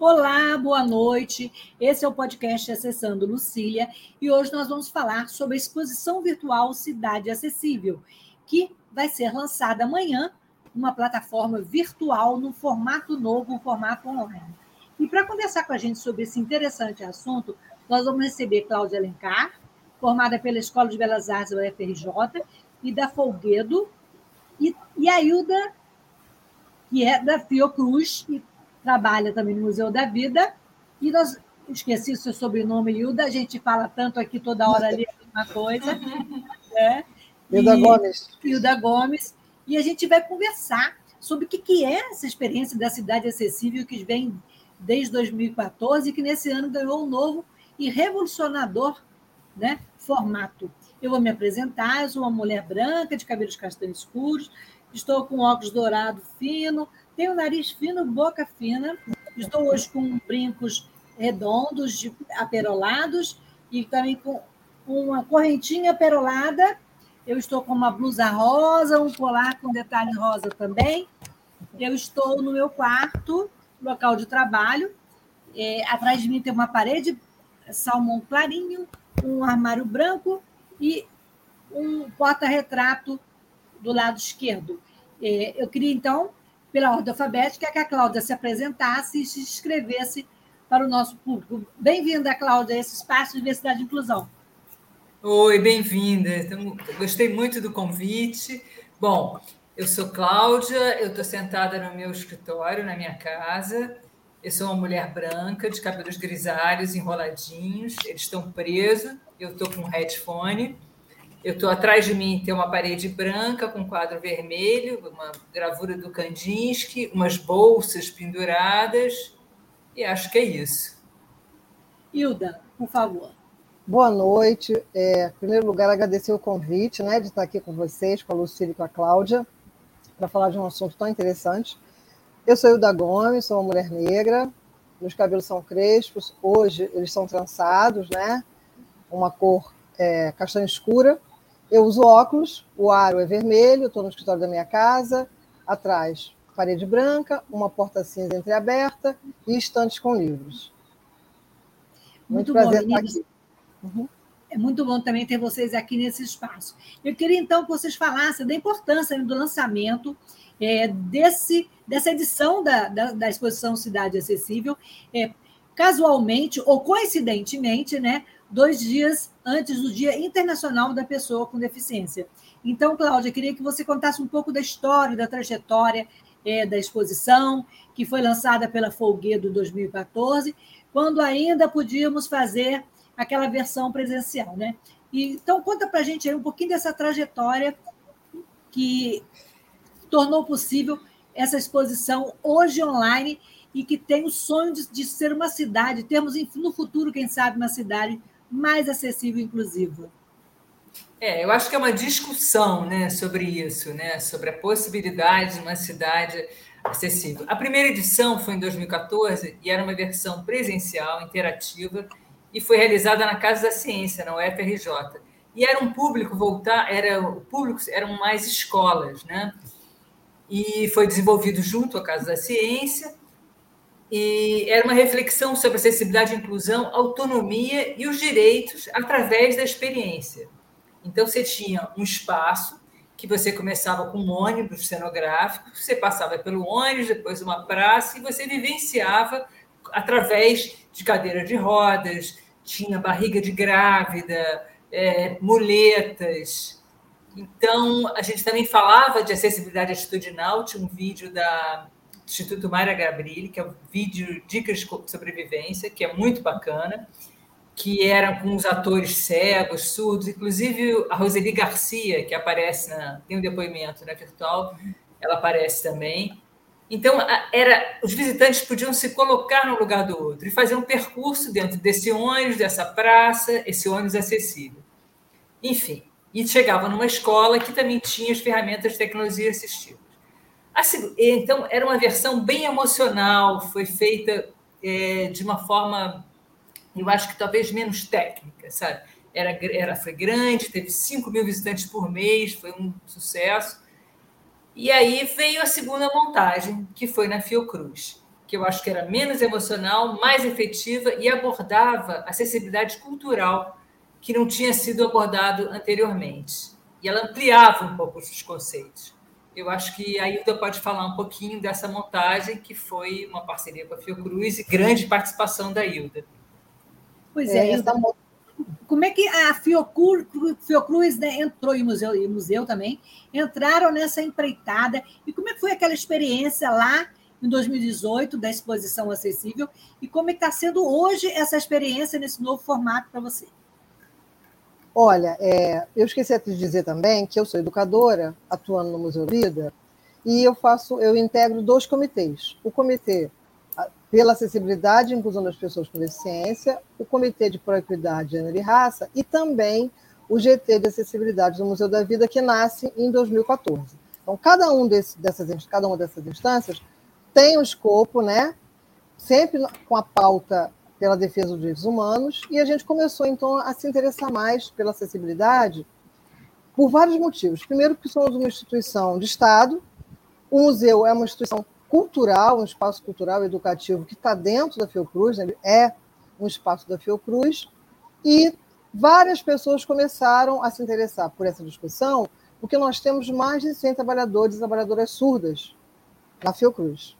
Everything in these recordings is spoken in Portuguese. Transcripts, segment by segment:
Olá, boa noite. Esse é o podcast Acessando Lucília e hoje nós vamos falar sobre a exposição virtual Cidade Acessível, que vai ser lançada amanhã numa plataforma virtual no formato novo, um formato online. E para conversar com a gente sobre esse interessante assunto, nós vamos receber Cláudia Alencar, formada pela Escola de Belas Artes da UFRJ, e da Folguedo, e, e a Hilda, que é da Fiocruz, e trabalha também no Museu da Vida. E nós esqueci o seu sobrenome, Hilda, a gente fala tanto aqui toda hora ali uma coisa. Né? Hilda e, Gomes. Hilda Gomes. E a gente vai conversar sobre o que é essa experiência da cidade acessível que vem desde 2014 e que nesse ano ganhou um novo e revolucionador né, formato. Eu vou me apresentar, eu sou uma mulher branca, de cabelos castanhos escuros, estou com óculos dourado fino, tenho nariz fino, boca fina. Estou hoje com brincos redondos, de, aperolados, e também com uma correntinha aperolada. Eu estou com uma blusa rosa, um colar com detalhe rosa também. Eu estou no meu quarto, local de trabalho. É, atrás de mim tem uma parede salmão clarinho, um armário branco e um porta-retrato do lado esquerdo. É, eu queria, então, pela ordem alfabética, que a Cláudia se apresentasse e se inscrevesse para o nosso público. Bem-vinda, Cláudia, a esse espaço de diversidade e inclusão. Oi, bem-vinda. Gostei muito do convite. Bom, eu sou Cláudia, eu estou sentada no meu escritório, na minha casa. Eu sou uma mulher branca, de cabelos grisalhos, enroladinhos. Eles estão presos. Eu estou com um headphone. Eu estou atrás de mim tem uma parede branca com um quadro vermelho, uma gravura do Kandinsky, umas bolsas penduradas e acho que é isso. Hilda, por favor. Boa noite. É, em primeiro lugar, agradecer o convite né, de estar aqui com vocês, com a Lucília e com a Cláudia, para falar de um assunto tão interessante. Eu sou Hilda Gomes, sou uma mulher negra, meus cabelos são crespos, hoje eles são trançados, né? Uma cor é, castanha escura. Eu uso óculos, o aro é vermelho, estou no escritório da minha casa, atrás parede branca, uma porta cinza entreaberta e estantes com livros. Muito, muito prazer bom, estar aqui. Uhum. É muito bom também ter vocês aqui nesse espaço. Eu queria, então, que vocês falassem da importância do lançamento é, desse, dessa edição da, da, da, exposição Cidade Acessível, é, casualmente ou coincidentemente, né, dois dias antes do Dia Internacional da Pessoa com Deficiência. Então, Cláudia, queria que você contasse um pouco da história, da trajetória é, da exposição, que foi lançada pela Folguedo em 2014, quando ainda podíamos fazer aquela versão presencial, né? E, então, conta para a gente aí um pouquinho dessa trajetória que tornou possível essa exposição hoje online e que tem o sonho de, de ser uma cidade, termos no futuro, quem sabe, uma cidade mais acessível e inclusiva. É, eu acho que é uma discussão né, sobre isso, né, sobre a possibilidade de uma cidade acessível. A primeira edição foi em 2014 e era uma versão presencial, interativa, e foi realizada na Casa da Ciência, na UFRJ. E era um público voltar, era o público eram mais escolas, né? E foi desenvolvido junto à Casa da Ciência e era uma reflexão sobre acessibilidade inclusão, autonomia e os direitos através da experiência. Então, você tinha um espaço que você começava com um ônibus cenográfico, você passava pelo ônibus, depois uma praça, e você vivenciava através de cadeiras de rodas, tinha barriga de grávida, é, muletas. Então, a gente também falava de acessibilidade atitudinal, tinha um vídeo da Instituto Mayra Gabrilli, que é o vídeo Dicas de Sobrevivência, que é muito bacana, que era com os atores cegos, surdos, inclusive a Roseli Garcia, que aparece, na, tem um depoimento na virtual, ela aparece também. Então, era, os visitantes podiam se colocar no lugar do outro e fazer um percurso dentro desse ônibus, dessa praça, esse ônibus acessível. Enfim, e chegava numa escola que também tinha as ferramentas de tecnologia assistiva. Então, era uma versão bem emocional, foi feita é, de uma forma, eu acho que talvez menos técnica, sabe? Era, era, foi grande, teve 5 mil visitantes por mês, foi um sucesso. E aí veio a segunda montagem, que foi na Fiocruz, que eu acho que era menos emocional, mais efetiva e abordava acessibilidade cultural, que não tinha sido abordado anteriormente. E ela ampliava um pouco os conceitos. Eu acho que a Hilda pode falar um pouquinho dessa montagem, que foi uma parceria com a Fiocruz e grande participação da Hilda. Pois é, é Hilda. Como é que a Fiocruz, Fiocruz né, entrou e o museu, e o museu também entraram nessa empreitada? E como é que foi aquela experiência lá em 2018 da exposição acessível? E como é está sendo hoje essa experiência nesse novo formato para você? Olha, é, eu esqueci de dizer também que eu sou educadora, atuando no Museu Vida, e eu faço, eu integro dois comitês. O comitê pela acessibilidade e inclusão das pessoas com deficiência, o comitê de proequidade, gênero e raça, e também o GT de acessibilidade do Museu da Vida, que nasce em 2014. Então, cada, um desse, dessas, cada uma dessas instâncias tem um escopo, né, sempre com a pauta pela defesa dos direitos humanos, e a gente começou, então, a se interessar mais pela acessibilidade por vários motivos. Primeiro, porque somos uma instituição de Estado, o museu é uma instituição cultural, um espaço cultural educativo que está dentro da Fiocruz, né? é um espaço da Fiocruz, e várias pessoas começaram a se interessar por essa discussão, porque nós temos mais de 100 trabalhadores e trabalhadoras surdas na Fiocruz.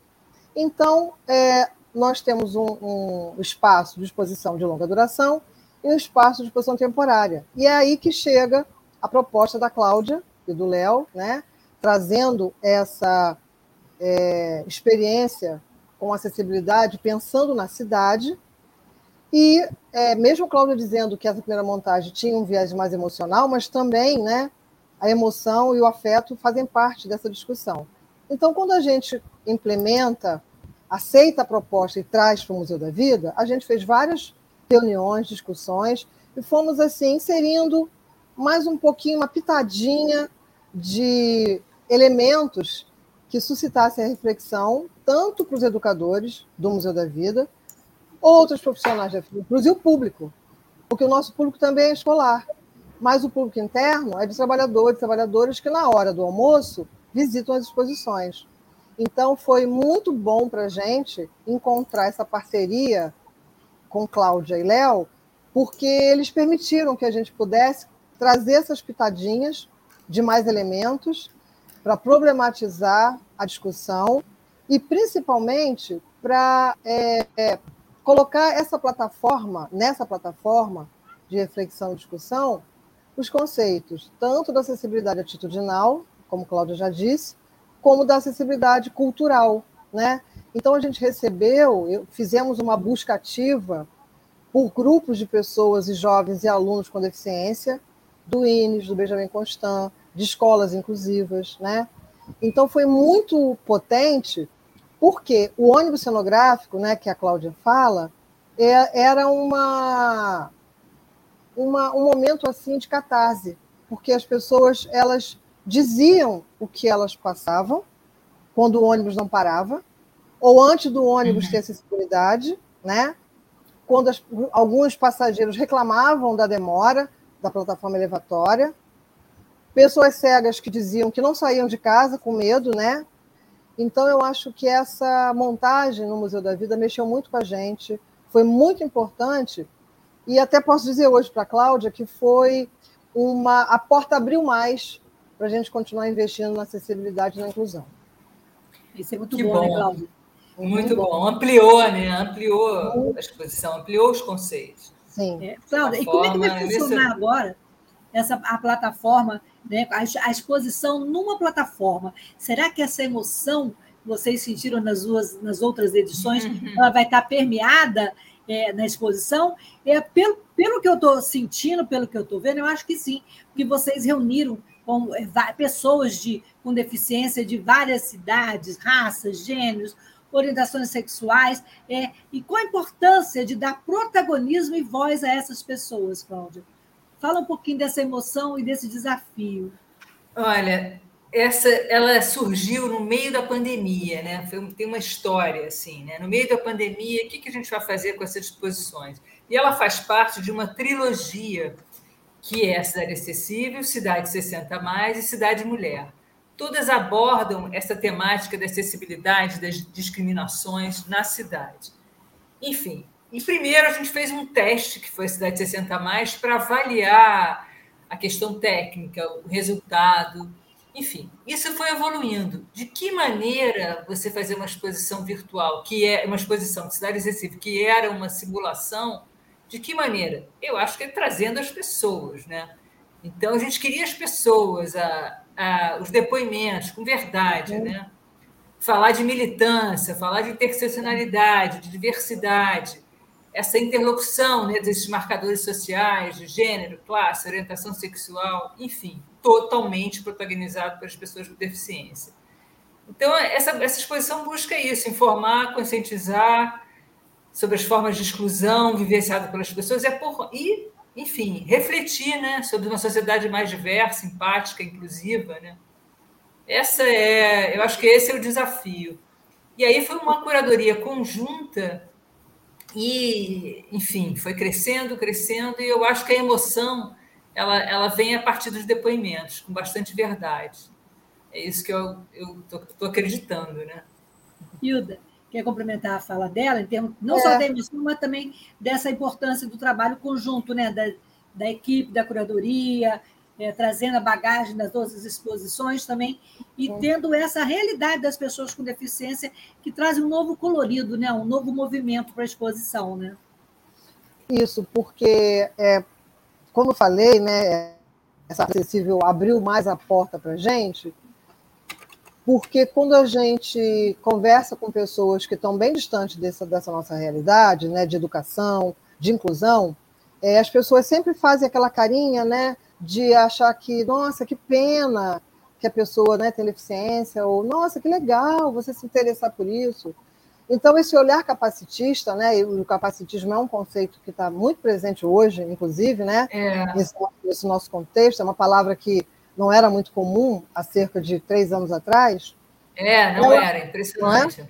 Então, é, nós temos um, um espaço de exposição de longa duração e um espaço de exposição temporária. E é aí que chega a proposta da Cláudia e do Léo, né, trazendo essa é, experiência com acessibilidade, pensando na cidade. E é, mesmo Cláudia dizendo que essa primeira montagem tinha um viés mais emocional, mas também né, a emoção e o afeto fazem parte dessa discussão. Então, quando a gente implementa aceita a proposta e traz para o Museu da Vida, a gente fez várias reuniões, discussões, e fomos assim inserindo mais um pouquinho, uma pitadinha de elementos que suscitassem a reflexão, tanto para os educadores do Museu da Vida, outros profissionais da Fiocruz e o público, porque o nosso público também é escolar, mas o público interno é de trabalhadores, trabalhadores que na hora do almoço visitam as exposições. Então, foi muito bom para a gente encontrar essa parceria com Cláudia e Léo, porque eles permitiram que a gente pudesse trazer essas pitadinhas de mais elementos para problematizar a discussão e, principalmente, para é, é, colocar essa plataforma, nessa plataforma de reflexão e discussão, os conceitos tanto da acessibilidade atitudinal, como Cláudia já disse, como da acessibilidade cultural, né? Então a gente recebeu, fizemos uma busca ativa por grupos de pessoas e jovens e alunos com deficiência, do INES, do Benjamin Constant, de escolas inclusivas, né? Então foi muito potente, porque o ônibus cenográfico, né, que a Cláudia fala, é, era uma, uma um momento assim de catarse, porque as pessoas elas diziam o que elas passavam quando o ônibus não parava, ou antes do ônibus uhum. ter acessibilidade, né? quando as, alguns passageiros reclamavam da demora da plataforma elevatória, pessoas cegas que diziam que não saíam de casa com medo, né? Então eu acho que essa montagem no Museu da Vida mexeu muito com a gente, foi muito importante e até posso dizer hoje para a Cláudia que foi uma a porta abriu mais para a gente continuar investindo na acessibilidade e na inclusão. Isso é muito que bom, bom. né, Cláudia? Muito, muito bom. bom. Ampliou, né? Ampliou a exposição, ampliou os conceitos. Sim. É, Cláudia, e como é que vai funcionar agora essa, a plataforma, né, a, a, exposição numa plataforma? Será que essa emoção que vocês sentiram nas, duas, nas outras edições, uhum. ela vai estar permeada é, na exposição? É, pelo, pelo que eu estou sentindo, pelo que eu estou vendo, eu acho que sim, porque vocês reuniram com é, pessoas de, com deficiência de várias cidades, raças, gêneros, orientações sexuais, é, e qual a importância de dar protagonismo e voz a essas pessoas, Cláudia? Fala um pouquinho dessa emoção e desse desafio. Olha, essa ela surgiu no meio da pandemia, né? Foi, tem uma história assim, né? No meio da pandemia, o que, que a gente vai fazer com essas exposições? E ela faz parte de uma trilogia que é Cidade Acessível, Cidade 60 mais e Cidade Mulher. Todas abordam essa temática da acessibilidade, das discriminações na cidade. Enfim, e primeiro a gente fez um teste, que foi a Cidade 60 mais, para avaliar a questão técnica, o resultado, enfim, isso foi evoluindo. De que maneira você fazer uma exposição virtual, que é uma exposição de cidade acessível, que era uma simulação, de que maneira? Eu acho que é trazendo as pessoas, né? Então a gente queria as pessoas, a, a, os depoimentos com verdade, é. né? Falar de militância, falar de interseccionalidade, de diversidade, essa interlocução né, desses marcadores sociais, de gênero, classe, orientação sexual, enfim totalmente protagonizado pelas pessoas com deficiência. Então, essa, essa exposição busca isso, informar, conscientizar sobre as formas de exclusão vivenciadas pelas pessoas é por, e, enfim, refletir né, sobre uma sociedade mais diversa, empática, inclusiva. Né? Essa é, eu acho que esse é o desafio. E aí foi uma curadoria conjunta e, enfim, foi crescendo, crescendo, e eu acho que a emoção ela, ela vem a partir dos depoimentos, com bastante verdade. É isso que eu estou acreditando, né? Hilda, quer complementar a fala dela, em termos não é. só da emissão, mas também dessa importância do trabalho conjunto, né? Da, da equipe, da curadoria, é, trazendo a bagagem das outras exposições também, e tendo essa realidade das pessoas com deficiência que traz um novo colorido, né? um novo movimento para a exposição. Né? Isso, porque é, como eu falei, né, essa acessível abriu mais a porta para a gente, porque quando a gente conversa com pessoas que estão bem distantes dessa, dessa nossa realidade, né, de educação, de inclusão, é, as pessoas sempre fazem aquela carinha, né, de achar que, nossa, que pena que a pessoa né, tem deficiência, ou nossa, que legal você se interessar por isso. Então, esse olhar capacitista, né, e o capacitismo é um conceito que está muito presente hoje, inclusive, né, é. nesse, nesse, nosso contexto, é uma palavra que não era muito comum há cerca de três anos atrás. É, não ela, era, impressionante. Não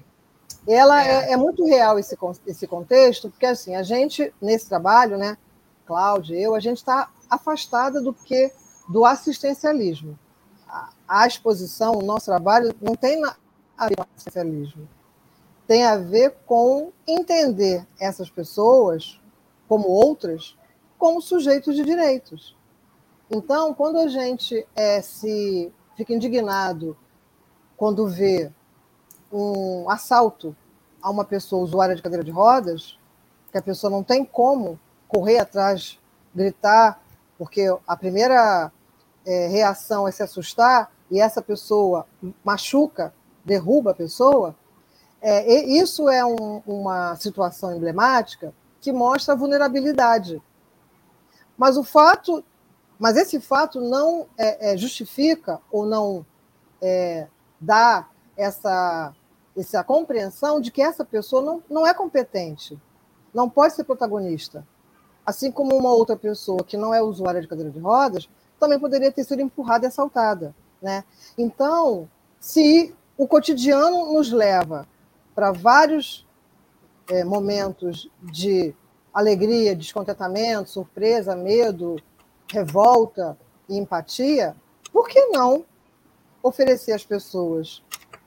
é? Ela é. é. é. muito real esse, esse contexto, porque assim, a gente, nesse trabalho, né, Cláudia, eu, a gente está afastada do que do assistencialismo. A, a exposição, o nosso trabalho, não tem a ver com assistencialismo tem a ver com entender essas pessoas, como outras, como sujeitos de direitos. Então, quando a gente é, se fica indignado quando vê um assalto a uma pessoa usuária de cadeira de rodas, que a pessoa não tem como correr atrás, gritar, porque a primeira é, reação é se assustar e essa pessoa machuca, derruba a pessoa, é, isso é um, uma situação emblemática que mostra a vulnerabilidade. Mas o fato, mas esse fato não é, é, justifica ou não é, dá essa, essa compreensão de que essa pessoa não, não é competente, não pode ser protagonista. Assim como uma outra pessoa que não é usuária de cadeira de rodas também poderia ter sido empurrada e assaltada. Né? Então, se o cotidiano nos leva para vários é, momentos de alegria, descontentamento, surpresa, medo, revolta e empatia, por que não oferecer às pessoas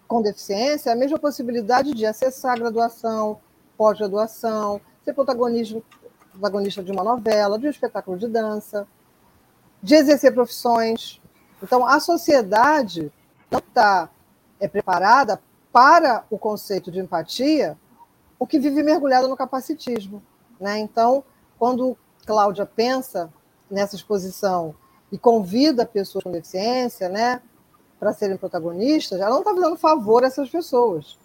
com deficiência a mesma possibilidade de acessar a graduação, pós-graduação, ser protagonista, protagonista de uma novela, de um espetáculo de dança, de exercer profissões. Então, a sociedade não está é, preparada para o conceito de empatia o que vive mergulhado no capacitismo. Né? Então, quando Cláudia pensa nessa exposição e convida pessoas com deficiência, né, para serem protagonistas, ela não está fazendo favor a essas pessoas.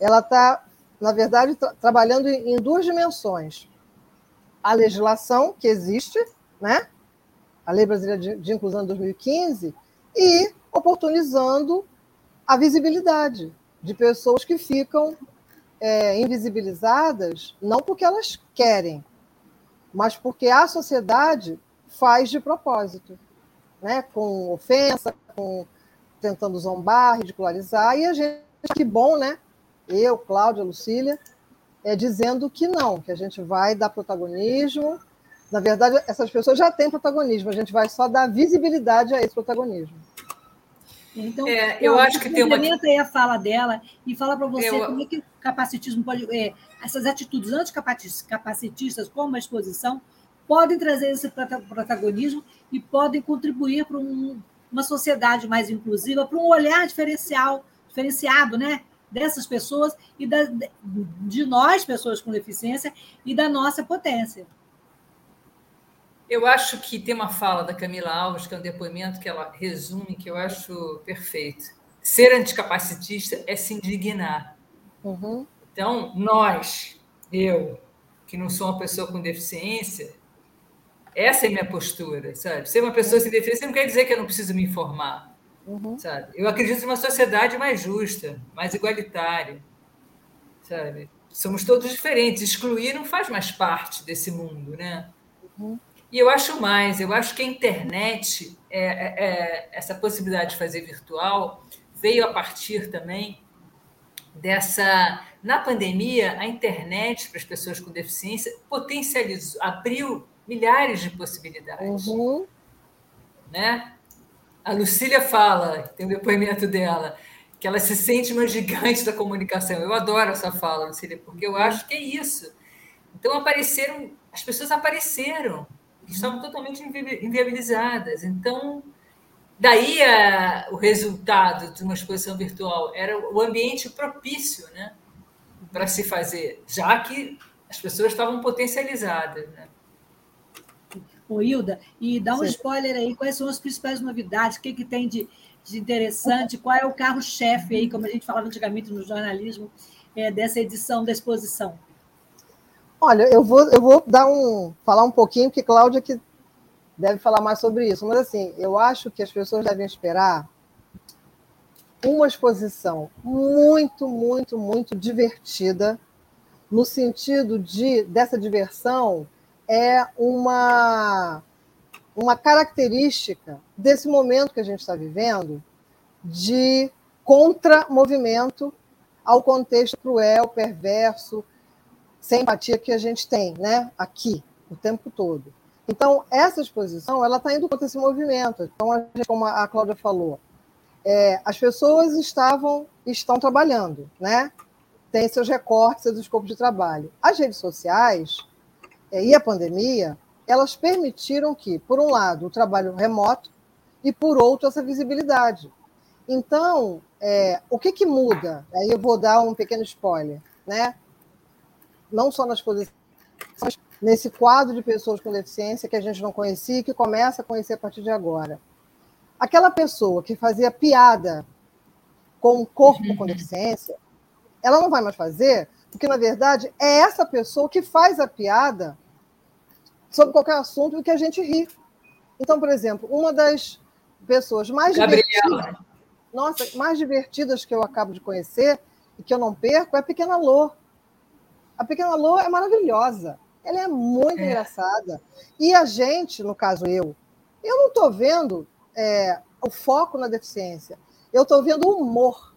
Ela está, na verdade, tra trabalhando em duas dimensões. A legislação que existe, né, a Lei Brasileira de, de Inclusão de 2015, e oportunizando a visibilidade de pessoas que ficam é, invisibilizadas, não porque elas querem, mas porque a sociedade faz de propósito, né? com ofensa, com tentando zombar, ridicularizar, e a gente, que bom, né? Eu, Cláudia, Lucília, é, dizendo que não, que a gente vai dar protagonismo. Na verdade, essas pessoas já têm protagonismo, a gente vai só dar visibilidade a esse protagonismo. Então, é, eu, eu acho que tem uma. aí a fala dela e fala para você eu... como é que o capacitismo pode. É, essas atitudes anticapacitistas, como a exposição, podem trazer esse protagonismo e podem contribuir para um, uma sociedade mais inclusiva, para um olhar diferencial, diferenciado, né? Dessas pessoas e da, de nós, pessoas com deficiência, e da nossa potência. Eu acho que tem uma fala da Camila Alves, que é um depoimento que ela resume, que eu acho perfeito. Ser anticapacitista é se indignar. Uhum. Então, nós, eu, que não sou uma pessoa com deficiência, essa é a minha postura, sabe? Ser uma pessoa sem deficiência não quer dizer que eu não preciso me informar, uhum. sabe? Eu acredito em uma sociedade mais justa, mais igualitária, sabe? Somos todos diferentes. Excluir não faz mais parte desse mundo, né? Uhum. E eu acho mais, eu acho que a internet, é, é, é, essa possibilidade de fazer virtual, veio a partir também dessa. Na pandemia, a internet para as pessoas com deficiência potencializou, abriu milhares de possibilidades. Uhum. Né? A Lucília fala, tem um depoimento dela, que ela se sente uma gigante da comunicação. Eu adoro essa fala, Lucília, porque eu acho que é isso. Então apareceram, as pessoas apareceram estavam totalmente inviabilizadas. Então, daí a, o resultado de uma exposição virtual era o ambiente propício né, para se fazer, já que as pessoas estavam potencializadas. Né? Ô, Hilda, e dá um Sim. spoiler aí, quais são as principais novidades, o que, que tem de, de interessante, qual é o carro-chefe aí, como a gente falava antigamente no jornalismo, é, dessa edição da exposição? Olha, eu vou, eu vou dar um, falar um pouquinho, porque Cláudia que deve falar mais sobre isso, mas assim, eu acho que as pessoas devem esperar uma exposição muito, muito, muito divertida, no sentido de dessa diversão é uma uma característica desse momento que a gente está vivendo de contra-movimento ao contexto cruel, perverso, sem empatia que a gente tem, né? Aqui, o tempo todo. Então, essa exposição, ela está indo contra esse movimento. Então, a gente, como a Cláudia falou, é, as pessoas estavam, estão trabalhando, né? Tem seus recortes, seus escopos de trabalho. As redes sociais é, e a pandemia, elas permitiram que, por um lado, o trabalho remoto e, por outro, essa visibilidade. Então, é, o que, que muda? Aí eu vou dar um pequeno spoiler, né? Não só nas posições, mas nesse quadro de pessoas com deficiência que a gente não conhecia e que começa a conhecer a partir de agora. Aquela pessoa que fazia piada com o corpo com uhum. deficiência, ela não vai mais fazer, porque, na verdade, é essa pessoa que faz a piada sobre qualquer assunto e que a gente ri. Então, por exemplo, uma das pessoas mais Gabriela. divertidas, nossa, mais divertidas que eu acabo de conhecer e que eu não perco é a Pequena Lô. A Pequena Lô é maravilhosa. Ela é muito é. engraçada. E a gente, no caso eu, eu não estou vendo é, o foco na deficiência. Eu estou vendo o humor.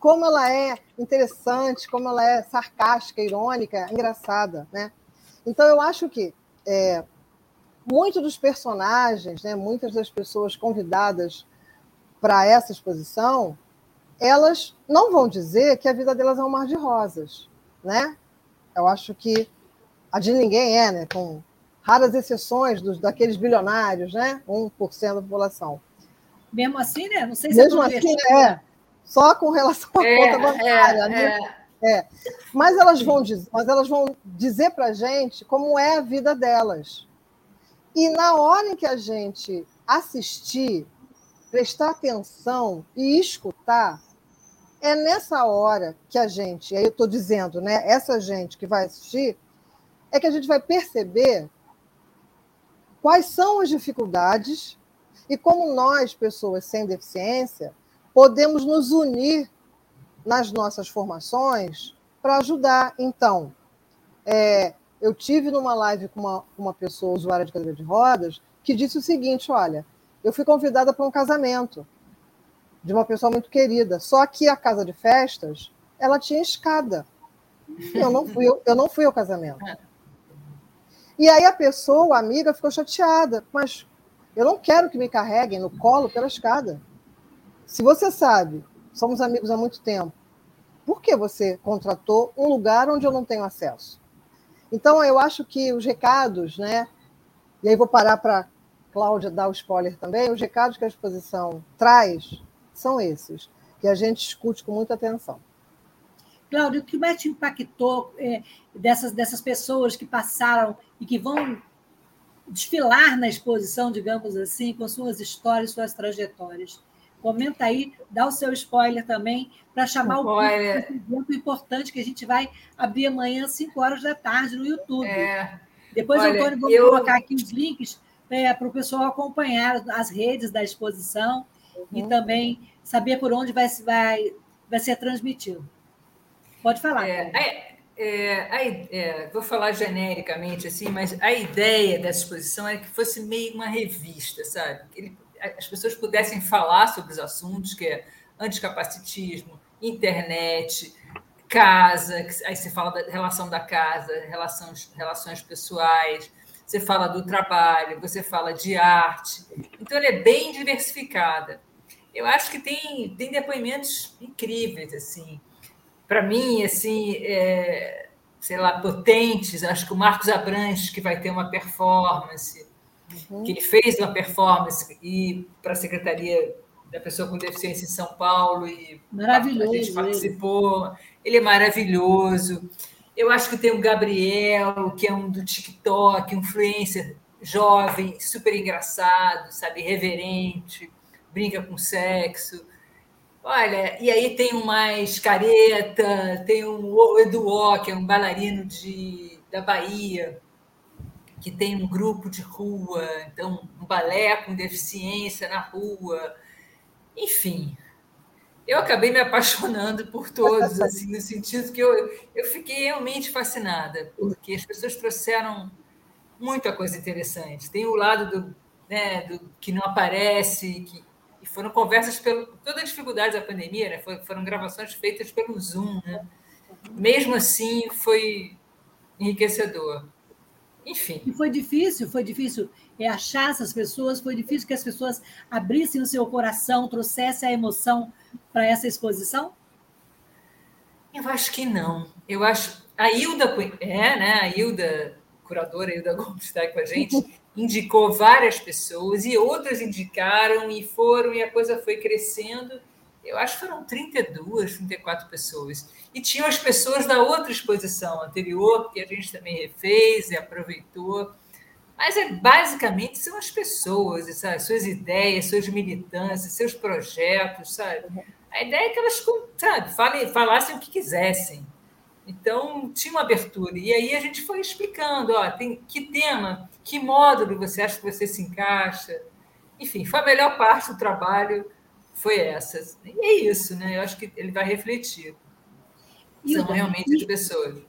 Como ela é interessante, como ela é sarcástica, irônica, engraçada. Né? Então, eu acho que é, muitos dos personagens, né, muitas das pessoas convidadas para essa exposição, elas não vão dizer que a vida delas é um mar de rosas, né? Eu acho que a de ninguém é, né? Com raras exceções dos, daqueles bilionários, né? 1% da população. Mesmo assim, né? Não sei se Mesmo é assim, é. Só com relação à é, conta bancária, é, né? É. É, mas elas vão dizer, mas elas vão dizer para a gente como é a vida delas. E na hora em que a gente assistir, prestar atenção e escutar, é nessa hora que a gente, aí eu estou dizendo, né, essa gente que vai assistir, é que a gente vai perceber quais são as dificuldades e como nós, pessoas sem deficiência, podemos nos unir nas nossas formações para ajudar. Então, é, eu tive numa live com uma, uma pessoa usuária de cadeira de rodas que disse o seguinte: olha, eu fui convidada para um casamento de uma pessoa muito querida, só que a casa de festas ela tinha escada. Eu não fui, eu, não fui ao casamento. E aí a pessoa, a amiga, ficou chateada, mas eu não quero que me carreguem no colo pela escada. Se você sabe, somos amigos há muito tempo, por que você contratou um lugar onde eu não tenho acesso? Então, eu acho que os recados, né? E aí vou parar para Cláudia dar o spoiler também. Os recados que a exposição traz são esses, que a gente escute com muita atenção. Cláudia, o que mais te impactou é, dessas, dessas pessoas que passaram e que vão desfilar na exposição, digamos assim, com suas histórias, suas trajetórias? Comenta aí, dá o seu spoiler também, para chamar spoiler. o público importante que a gente vai abrir amanhã às 5 horas da tarde no YouTube. É. Depois, Olha, Antônio, vou eu... colocar aqui os links é, para o pessoal acompanhar as redes da exposição uhum. e também saber por onde vai, vai, vai ser transmitido. Pode falar. É, é, é, vou falar genericamente assim, mas a ideia dessa exposição é que fosse meio uma revista, sabe? Ele, as pessoas pudessem falar sobre os assuntos, que é anticapacitismo, internet, casa, aí você fala da relação da casa, relações, relações pessoais, você fala do trabalho, você fala de arte. Então, ela é bem diversificada. Eu acho que tem, tem depoimentos incríveis, assim. Para mim, assim, é, sei lá, potentes. Acho que o Marcos Abrantes, que vai ter uma performance uhum. que ele fez uma performance e para a Secretaria da Pessoa com Deficiência em São Paulo e maravilhoso, a gente participou. Ele. ele é maravilhoso. Eu acho que tem o Gabriel, que é um do TikTok, influencer jovem, super engraçado, sabe, reverente, brinca com sexo. Olha, e aí tem um mais careta, tem um o Edu que é um bailarino de, da Bahia, que tem um grupo de rua, então um balé com deficiência na rua, enfim. Eu acabei me apaixonando por todos, assim, no sentido que eu, eu fiquei realmente fascinada, porque as pessoas trouxeram muita coisa interessante. Tem o lado do, né, do que não aparece, que, foram conversas pelo toda a dificuldade da pandemia, né? Foram, gravações feitas pelo Zoom, né? Mesmo assim, foi enriquecedor. Enfim. E foi difícil, foi difícil é, achar essas pessoas, foi difícil que as pessoas abrissem o seu coração, trouxessem a emoção para essa exposição? Eu acho que não. Eu acho. A Hilda, é, né? A Hilda, curadora Hilda Gomes, está com a gente, indicou várias pessoas e outras indicaram e foram, e a coisa foi crescendo eu acho que foram 32, 34 pessoas. E tinham as pessoas da outra exposição anterior, que a gente também refez e aproveitou. Mas é, basicamente são as pessoas, sabe? suas ideias, suas militâncias, seus projetos, sabe? A ideia é que elas sabe, falem, falassem o que quisessem. Então, tinha uma abertura. E aí a gente foi explicando, ó, tem que tema, que módulo você acha que você se encaixa. Enfim, foi a melhor parte do trabalho foi essa. E é isso, né? Eu acho que ele vai refletir. Hilda, São realmente as pessoas.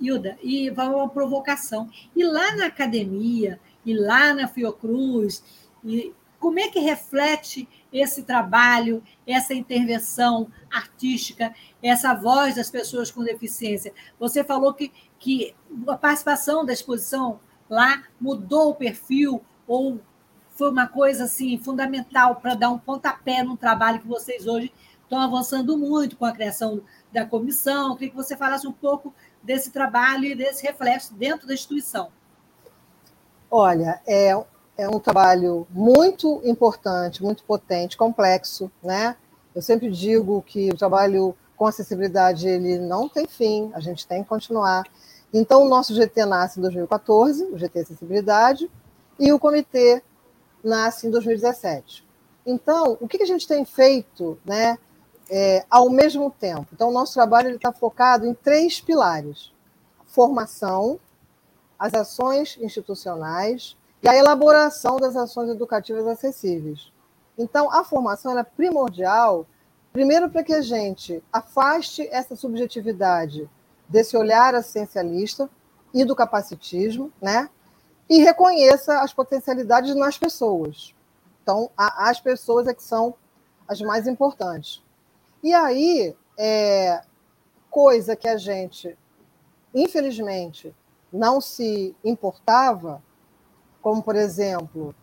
Hilda, e vai uma provocação. E lá na academia, e lá na Fiocruz, e como é que reflete esse trabalho, essa intervenção artística, essa voz das pessoas com deficiência? Você falou que, que a participação da exposição lá mudou o perfil ou foi uma coisa assim fundamental para dar um pontapé no trabalho que vocês hoje estão avançando muito com a criação da comissão. Eu queria que você falasse um pouco desse trabalho e desse reflexo dentro da instituição. Olha, é, é um trabalho muito importante, muito potente, complexo, né? Eu sempre digo que o trabalho com acessibilidade ele não tem fim, a gente tem que continuar. Então, o nosso GT nasce em 2014, o GT Acessibilidade, e o comitê nasce em 2017. Então, o que a gente tem feito né, é, ao mesmo tempo? Então, o nosso trabalho está focado em três pilares: formação, as ações institucionais e a elaboração das ações educativas acessíveis. Então, a formação é primordial, primeiro, para que a gente afaste essa subjetividade desse olhar essencialista e do capacitismo, né? E reconheça as potencialidades nas pessoas. Então, a, as pessoas é que são as mais importantes. E aí, é, coisa que a gente, infelizmente, não se importava, como, por exemplo,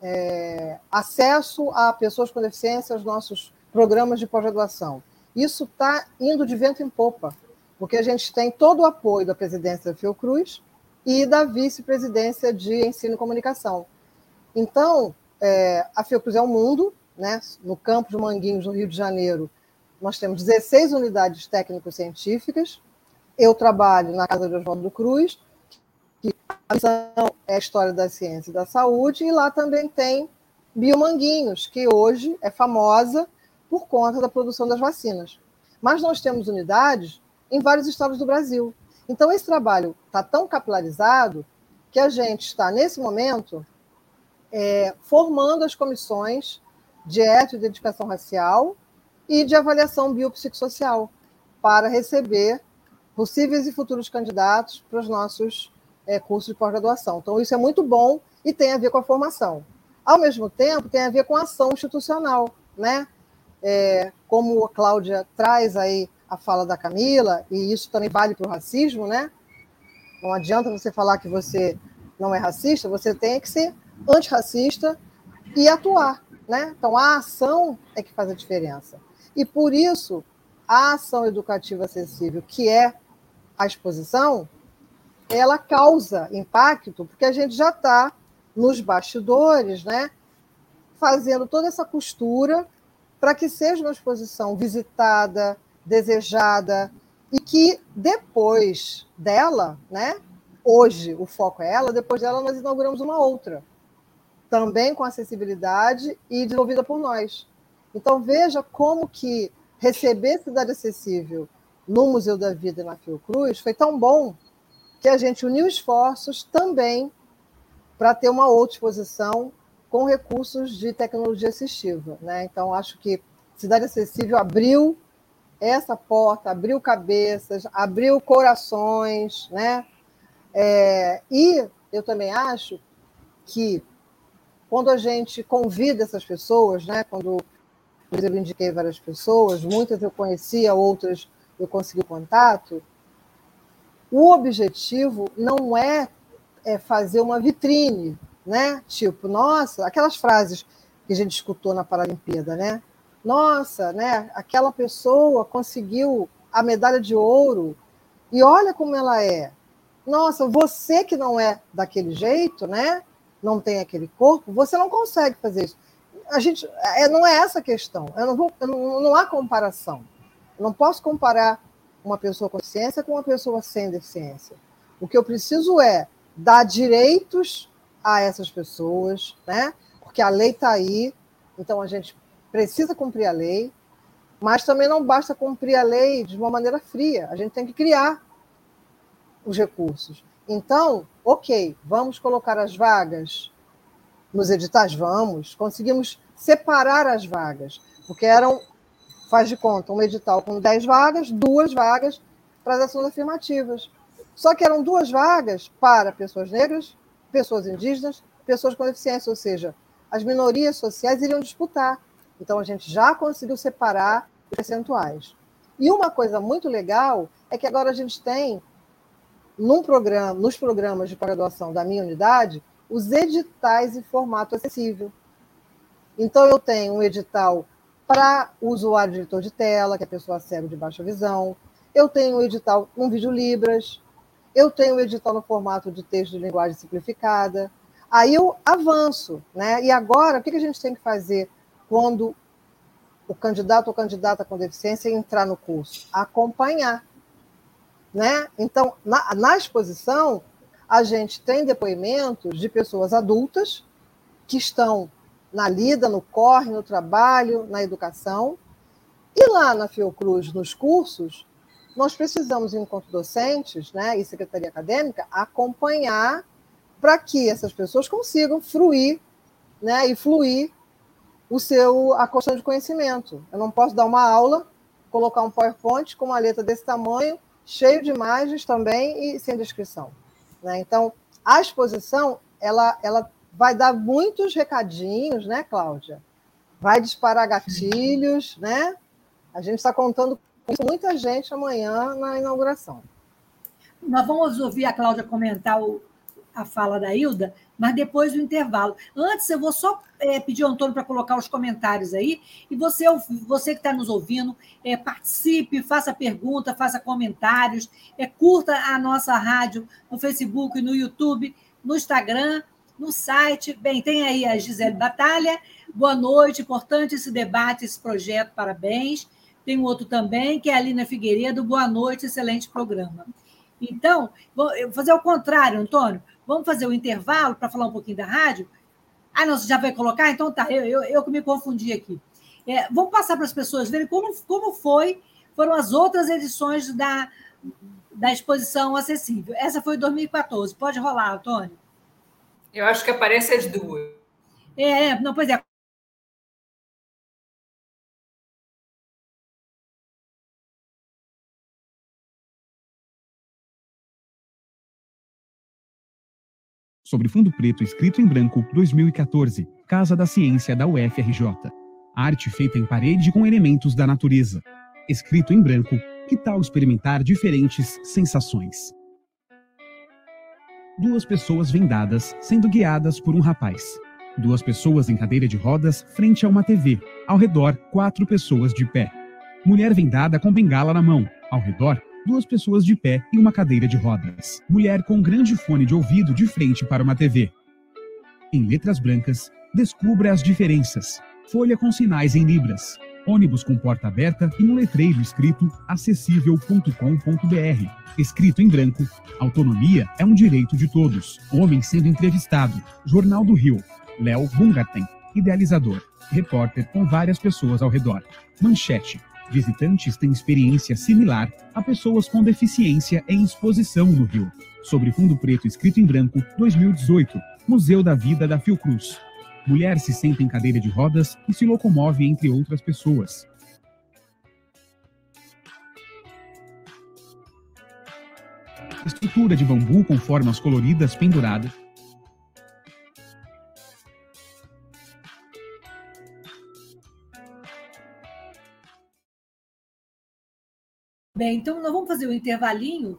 é, acesso a pessoas com deficiência aos nossos programas de pós-graduação. Isso está indo de vento em popa, porque a gente tem todo o apoio da presidência da Fiocruz e da vice-presidência de Ensino e Comunicação. Então, é, a Fiocruz é o um mundo, né? no campus de Manguinhos, no Rio de Janeiro, nós temos 16 unidades técnico-científicas. Eu trabalho na Casa de Oswaldo Cruz, a é a história da ciência e da saúde, e lá também tem Biomanguinhos, que hoje é famosa por conta da produção das vacinas. Mas nós temos unidades em vários estados do Brasil. Então, esse trabalho está tão capilarizado que a gente está, nesse momento, é, formando as comissões de ética e identificação racial e de avaliação biopsicossocial para receber possíveis e futuros candidatos para os nossos é, de pós-graduação. Então, isso é muito bom e tem a ver com a formação. Ao mesmo tempo, tem a ver com a ação institucional, né? É, como a Cláudia traz aí a fala da Camila, e isso também vale para o racismo, né? Não adianta você falar que você não é racista, você tem que ser antirracista e atuar, né? Então, a ação é que faz a diferença. E por isso, a ação educativa acessível, que é a exposição, ela causa impacto, porque a gente já está nos bastidores, né, fazendo toda essa costura para que seja uma exposição visitada, desejada, e que depois dela, né, hoje o foco é ela, depois dela nós inauguramos uma outra, também com acessibilidade e desenvolvida por nós. Então veja como que receber Cidade Acessível no Museu da Vida e na Fiocruz foi tão bom que a gente uniu esforços também para ter uma outra exposição com recursos de tecnologia assistiva. Né? Então, acho que Cidade Acessível abriu essa porta, abriu cabeças, abriu corações, né? É, e eu também acho que quando a gente convida essas pessoas, né? Quando eu indiquei várias pessoas, muitas eu conhecia, outras eu consegui contato, o objetivo não é, é fazer uma vitrine, né? Tipo, nossa, aquelas frases que a gente escutou na Paralimpíada, né? Nossa, né? Aquela pessoa conseguiu a medalha de ouro e olha como ela é. Nossa, você que não é daquele jeito, né? Não tem aquele corpo, você não consegue fazer isso. A gente, é, não é essa a questão. Eu não, vou, eu não, não há comparação. Eu não posso comparar uma pessoa com deficiência com uma pessoa sem deficiência. O que eu preciso é dar direitos a essas pessoas, né? Porque a lei está aí, então a gente precisa cumprir a lei, mas também não basta cumprir a lei de uma maneira fria, a gente tem que criar os recursos. Então, ok, vamos colocar as vagas nos editais? Vamos. Conseguimos separar as vagas, porque eram faz de conta um edital com 10 vagas, duas vagas para as ações afirmativas. Só que eram duas vagas para pessoas negras, pessoas indígenas, pessoas com deficiência, ou seja, as minorias sociais iriam disputar. Então a gente já conseguiu separar percentuais. E uma coisa muito legal é que agora a gente tem num programa, nos programas de graduação da minha unidade, os editais em formato acessível. Então eu tenho um edital para o usuário de leitor de tela, que é a pessoa cega de baixa visão. Eu tenho o edital um vídeo Libras. Eu tenho o edital no formato de texto de linguagem simplificada. Aí eu avanço, né? E agora, o que a gente tem que fazer quando o candidato ou candidata com deficiência entrar no curso? Acompanhar. Né? Então, na, na exposição, a gente tem depoimentos de pessoas adultas que estão na lida, no corre, no trabalho, na educação. E lá na Fiocruz, nos cursos, nós precisamos, enquanto docentes né, e secretaria acadêmica, acompanhar para que essas pessoas consigam fruir né, e fluir o seu a questão de conhecimento. Eu não posso dar uma aula, colocar um PowerPoint com uma letra desse tamanho, cheio de imagens também e sem descrição. Né? Então, a exposição ela, ela vai dar muitos recadinhos, né, Cláudia? Vai disparar gatilhos, né? A gente está contando com muita gente amanhã na inauguração. Nós vamos ouvir a Cláudia comentar o, a fala da Hilda, mas depois do intervalo. Antes, eu vou só é, pedir ao Antônio para colocar os comentários aí, e você, você que está nos ouvindo, é, participe, faça pergunta, faça comentários, é, curta a nossa rádio no Facebook, no YouTube, no Instagram, no site. Bem, tem aí a Gisele Batalha. Boa noite, importante esse debate, esse projeto, parabéns. Tem um outro também, que é a Alina Figueiredo. Boa noite, excelente programa. Então, vou fazer o contrário, Antônio. Vamos fazer o um intervalo para falar um pouquinho da rádio? Ah, não, você já vai colocar? Então tá, eu, eu, eu que me confundi aqui. É, vamos passar para as pessoas verem como, como foi, foram as outras edições da, da exposição acessível. Essa foi 2014. Pode rolar, Antônio? Eu acho que aparece as duas. É, é não, pois é. sobre fundo preto escrito em branco 2014, Casa da Ciência da UFRJ. Arte feita em parede com elementos da natureza. Escrito em branco, que tal experimentar diferentes sensações? Duas pessoas vendadas sendo guiadas por um rapaz. Duas pessoas em cadeira de rodas frente a uma TV. Ao redor, quatro pessoas de pé. Mulher vendada com bengala na mão. Ao redor, duas pessoas de pé e uma cadeira de rodas. Mulher com um grande fone de ouvido de frente para uma TV. Em letras brancas, descubra as diferenças. Folha com sinais em libras. Ônibus com porta aberta e um letreiro escrito acessível.com.br. Escrito em branco, autonomia é um direito de todos. Homem sendo entrevistado. Jornal do Rio. Léo Bungarten, idealizador. Repórter com várias pessoas ao redor. Manchete. Visitantes têm experiência similar a pessoas com deficiência em exposição no Rio. Sobre fundo preto escrito em branco, 2018, Museu da Vida da Fiocruz. Mulher se senta em cadeira de rodas e se locomove entre outras pessoas. Estrutura de bambu com formas coloridas pendurada Bem, então nós vamos fazer um intervalinho.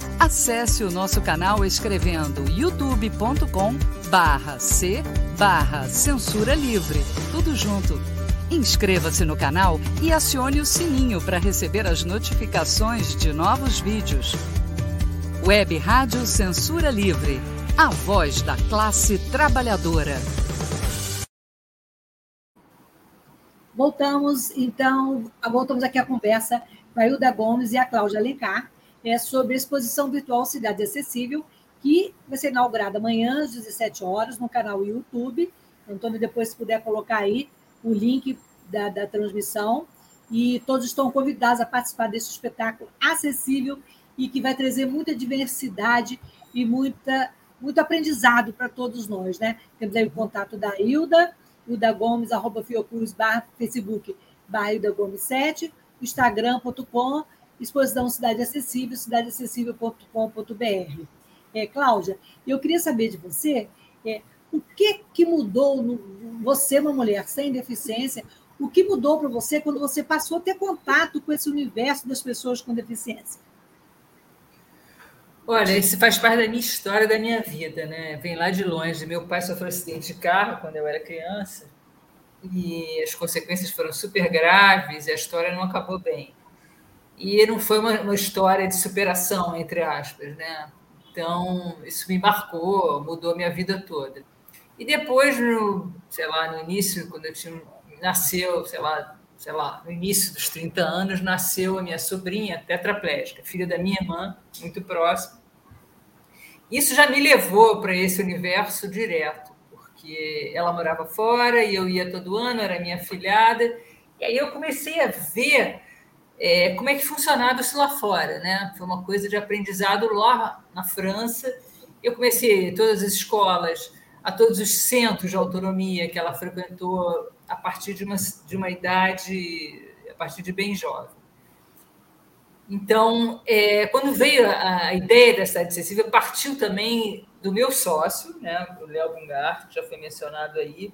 Acesse o nosso canal escrevendo youtube.com barra C barra Censura Livre. Tudo junto. Inscreva-se no canal e acione o sininho para receber as notificações de novos vídeos. Web Rádio Censura Livre. A voz da classe trabalhadora. Voltamos, então, voltamos aqui à conversa com a Hilda Gomes e a Cláudia Alencar é, sobre a exposição virtual Cidade Acessível, que vai ser inaugurada amanhã às 17 horas no canal YouTube. Antônio, depois, se puder colocar aí o link da, da transmissão. E todos estão convidados a participar desse espetáculo acessível e que vai trazer muita diversidade e muita, muito aprendizado para todos nós. Né? Temos aí o contato da Hilda, Hilda Gomes, arroba Fiocruz, barra, Facebook, barra Hilda Gomes 7, instagram.com, exposição Cidade Acessível, cidadeacessível.com.br. É, Cláudia, eu queria saber de você é, o que, que mudou, no, você, uma mulher sem deficiência, o que mudou para você quando você passou a ter contato com esse universo das pessoas com deficiência? Olha, isso faz parte da minha história, da minha vida, né? Vem lá de longe. Meu pai sofreu um acidente de carro quando eu era criança e as consequências foram super graves e a história não acabou bem. E não foi uma, uma história de superação, entre aspas, né? Então, isso me marcou, mudou minha vida toda. E depois, no, sei lá, no início, quando eu tinha nasceu, sei lá, sei lá, no início dos 30 anos, nasceu a minha sobrinha tetraplégica, filha da minha irmã, muito próxima. Isso já me levou para esse universo direto, porque ela morava fora e eu ia todo ano, era minha filhada, e aí eu comecei a ver é, como é que funcionava isso lá fora, né? Foi uma coisa de aprendizado lá na França. Eu comecei todas as escolas, a todos os centros de autonomia que ela frequentou a partir de uma, de uma idade, a partir de bem jovem. Então, é, quando veio a, a, ideia da cidade acessível, partiu também do meu sócio, né, o Léo Bungart, que já foi mencionado aí,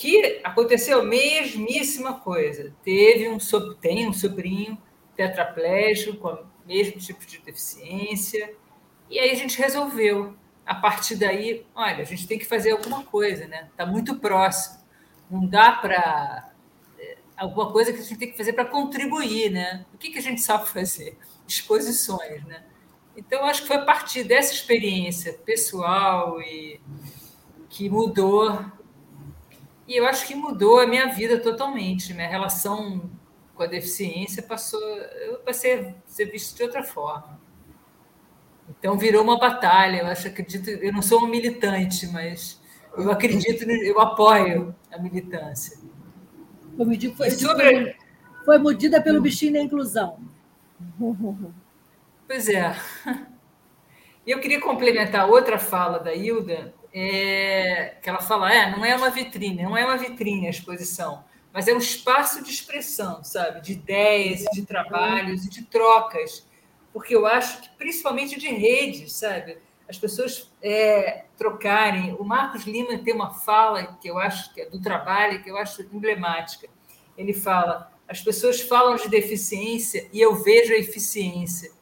que aconteceu a mesmíssima coisa. Teve um, tem um sobrinho tetraplégico com o mesmo tipo de deficiência, e aí a gente resolveu. A partir daí, olha, a gente tem que fazer alguma coisa, né? Está muito próximo. Não dá para. É, alguma coisa que a gente tem que fazer para contribuir, né? O que, que a gente sabe fazer? Exposições, né? Então, acho que foi a partir dessa experiência pessoal e que mudou. E eu acho que mudou a minha vida totalmente. Minha relação com a deficiência passou. Eu passei a ser visto de outra forma. Então, virou uma batalha. Eu acho, acredito. Eu não sou um militante, mas eu acredito, eu apoio a militância. Foi, foi, sobre... foi mordida pelo bichinho da inclusão. Pois é. E eu queria complementar outra fala da Hilda, é, que ela fala, é, não é uma vitrine, não é uma vitrine a exposição, mas é um espaço de expressão, sabe, de ideias, de trabalhos e de trocas, porque eu acho que principalmente de redes, sabe, as pessoas é, trocarem. O Marcos Lima tem uma fala que eu acho que é do trabalho, que eu acho emblemática. Ele fala: as pessoas falam de deficiência e eu vejo a eficiência.